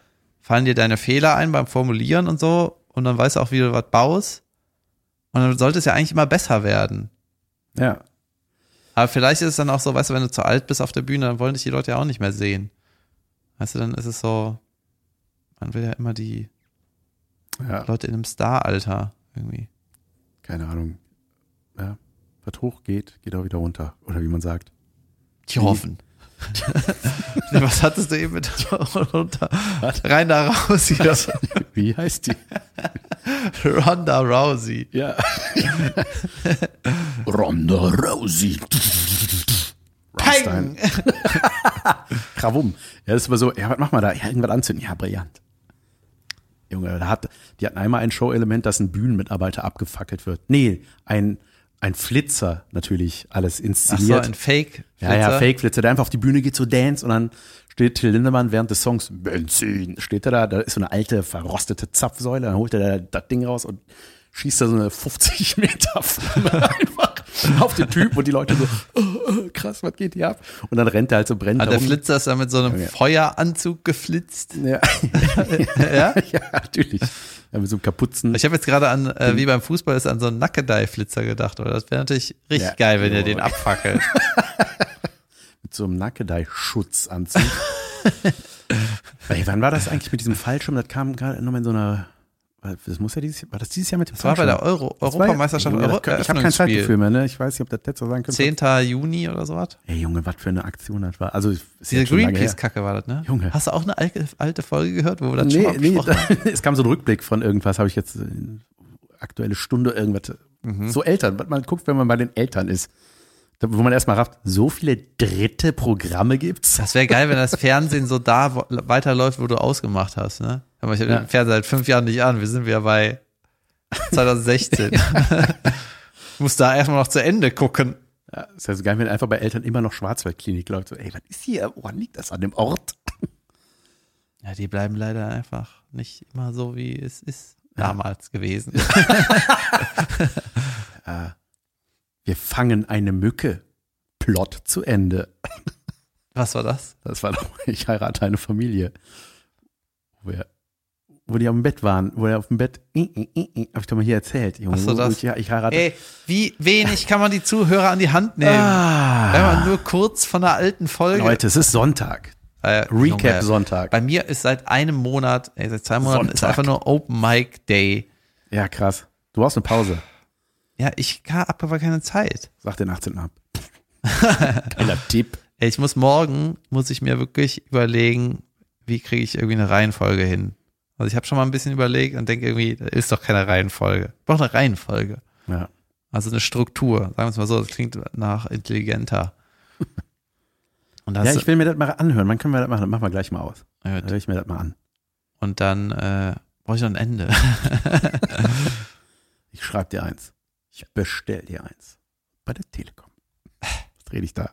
fallen dir deine Fehler ein beim Formulieren und so. Und dann weißt du auch, wie du was baust. Und dann sollte es ja eigentlich immer besser werden. Ja. Aber vielleicht ist es dann auch so, weißt du, wenn du zu alt bist auf der Bühne, dann wollen dich die Leute ja auch nicht mehr sehen. Weißt du, dann ist es so, man will ja immer die ja, Leute in einem Star-Alter irgendwie. keine Ahnung. Ja, was hoch geht, geht auch wieder runter. Oder wie man sagt. Die hoffen. (laughs) Nee, Was hattest du eben mit (laughs) runter? Rainer Rousey. (laughs) Wie heißt die? Ronda Rousey. Ja. Ronda Rousey. Peng! Krawum. Ja, das ist immer so, ja, was machen wir da? Ja, irgendwas anzünden. Ja, brillant. Junge, da hat, die hatten einmal ein Show-Element, dass ein Bühnenmitarbeiter abgefackelt wird. Nee, ein, ein Flitzer natürlich alles Ach so, inszeniert. ein Fake. ja, ja, Fake-Flitzer, der einfach auf die Bühne geht, so Dance und dann steht Till Lindemann während des Songs Benzin, steht er da, da ist so eine alte, verrostete Zapfsäule, dann holt er da das Ding raus und schießt da so eine 50 Meter Flamme (laughs) (laughs) auf den Typ und die Leute so, oh, oh, krass, was geht hier ab? Und dann rennt er halt so brennt Ah, der rum. Flitzer ist ja mit so einem Okay. Feueranzug geflitzt. Ja. (laughs) Ja? (laughs) ja, natürlich. Ja, mit so einem Kapuzen. Ich habe jetzt gerade an, äh, wie beim Fußball, ist an so einen Nackedei-Flitzer gedacht, oder? Das wäre natürlich richtig Ja. geil, wenn ihr Oh. den abfackelt. mit so einem Nackedei-Schutzanzug. Ey, wann war das eigentlich mit diesem Fallschirm? Das kam gerade nochmal in so einer. Das muss ja dieses Jahr, war das dieses Jahr mit dem Das war bei der? Euro, Europameisterschaft, Euro Ich habe kein Zeitgefühl mehr, ne? Ich weiß nicht, ob das letzte sein könnte. 10. Juni oder sowas. Ey, Junge, was für eine Aktion das war. Also, Diese jetzt schon. Greenpeace-Kacke war das, ne? Junge. Hast du auch eine alte, alte Folge gehört, wo wir das schon Nee, mal nee, besprochen (laughs) haben? da, es kam so ein Rückblick von irgendwas, habe ich jetzt äh, aktuelle Stunde irgendwas. Mhm. So Eltern, was man guckt, wenn man bei den Eltern ist. Wo man erstmal rafft, so viele dritte Programme gibt's. Das wäre geil, wenn das Fernsehen so da weiterläuft, wo du ausgemacht hast, ne? Aber ich habe Ja. den Fernseher seit fünf Jahren nicht an. Wir sind wieder bei 2016. (laughs) ich muss da erstmal noch zu Ende gucken. Ja, ist ja so geil, wenn einfach bei Eltern immer noch Schwarzwaldklinik läuft. So, ey, was ist hier? Woran liegt das an dem Ort? Ja, die bleiben leider einfach nicht immer so, wie es ist damals gewesen. (laughs) Wir fangen eine Mücke. Plot zu Ende. Was war das? Das war doch, ich heirate eine Familie. Wo, wir, wo die am Bett waren, wo er auf dem Bett, äh, äh, äh, äh, hab ich doch mal hier erzählt. Junge, Ach so, das. Ich, ja, ich heirate. Ey, wie wenig kann man die Zuhörer an die Hand nehmen? Wenn ah, man nur kurz von einer alten Folge. Leute, es ist Sonntag. Äh, Recap Junge, Sonntag. Bei mir ist seit einem Monat, ey, seit zwei Monaten ist Sonntag. einfach nur Open Mic Day. Ja, krass. Du brauchst eine Pause. Ja, ich habe aber keine Zeit. Sag den 18. ab. (laughs) Geiler Tipp. Ey, Ich muss morgen, muss ich mir wirklich überlegen, wie kriege ich irgendwie eine Reihenfolge hin. Also ich habe schon mal ein bisschen überlegt und denke irgendwie, da ist doch keine Reihenfolge. Ich brauche eine Reihenfolge. Ja. Also eine Struktur. Sagen wir es mal so, das klingt nach intelligenter. (laughs) Ja, ich will mir das mal anhören. Wann können wir das machen? Das machen wir gleich mal aus. Ja, Dann höre ich mir das mal an. und dann äh, brauche ich noch ein Ende. (laughs) Ich schreibe dir eins. Ich bestell dir eins. Bei der Telekom. Was rede ich da?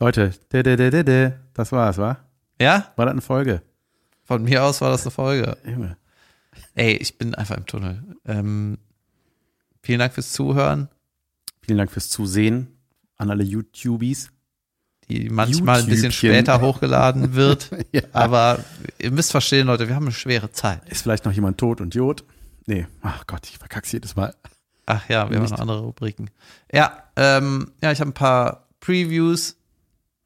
Leute, de, de, de, de, de. das war's, wa? ja, War das eine Folge? Von mir aus war das eine Folge. Ey, ich bin einfach im Tunnel. Ähm, vielen Dank fürs Zuhören, Vielen Dank fürs Zusehen an alle YouTubies. die manchmal ein bisschen YouTubchen. später hochgeladen wird. (laughs) Ja. Aber ihr müsst verstehen, Leute, wir haben eine schwere Zeit. Ist vielleicht noch jemand tot und Jod? Nee, ach Gott, ich verkack's jedes Mal. Ach ja, wir haben Nicht. noch andere Rubriken. Ja, ähm, ja, ich habe ein paar Previews.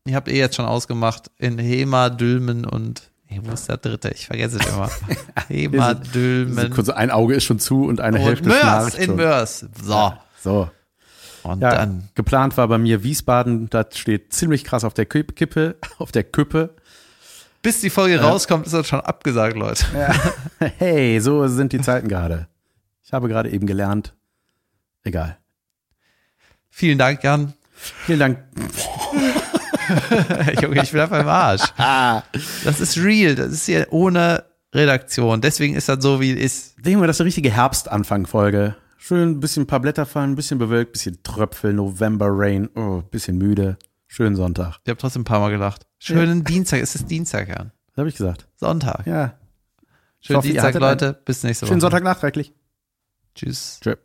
Ihr habt eh jetzt schon ausgemacht in Hema, Dülmen und hey, wo ist der dritte? Ich vergesse es immer. (laughs) Hema, Also Dülmen kurz, ein Auge ist schon zu und eine und Hälfte Mörs schnarcht in. Mörs. So, So. und Ja, dann. geplant war bei mir Wiesbaden, das steht ziemlich krass auf der Kipp- Kippe, (laughs) auf der Küppe. Bis die Folge rauskommt, ist das schon abgesagt, Leute. (laughs) Hey, so sind die Zeiten gerade. Ich habe gerade eben gelernt. Egal. Vielen Dank, Jan. Vielen Dank. (laughs) Junge, ich bin einfach im Arsch. (laughs) Das ist real. Das ist hier ohne Redaktion. Deswegen ist das so, wie es ist. Denken wir, das ist eine richtige Herbstanfangfolge. Schön ein bisschen ein paar Blätter fallen, ein bisschen bewölkt, ein bisschen Tröpfel, November Rain, oh, ein bisschen müde. Schönen Sonntag. Ich habe trotzdem ein paar Mal gelacht. Schönen Dienstag. Es ist Dienstag, Jan. Was habe ich gesagt? Sonntag. Ja. Schönen Dienstag, Leute. Bis nächste Woche. Schönen Sonntag nachträglich. Tschüss. Tschö.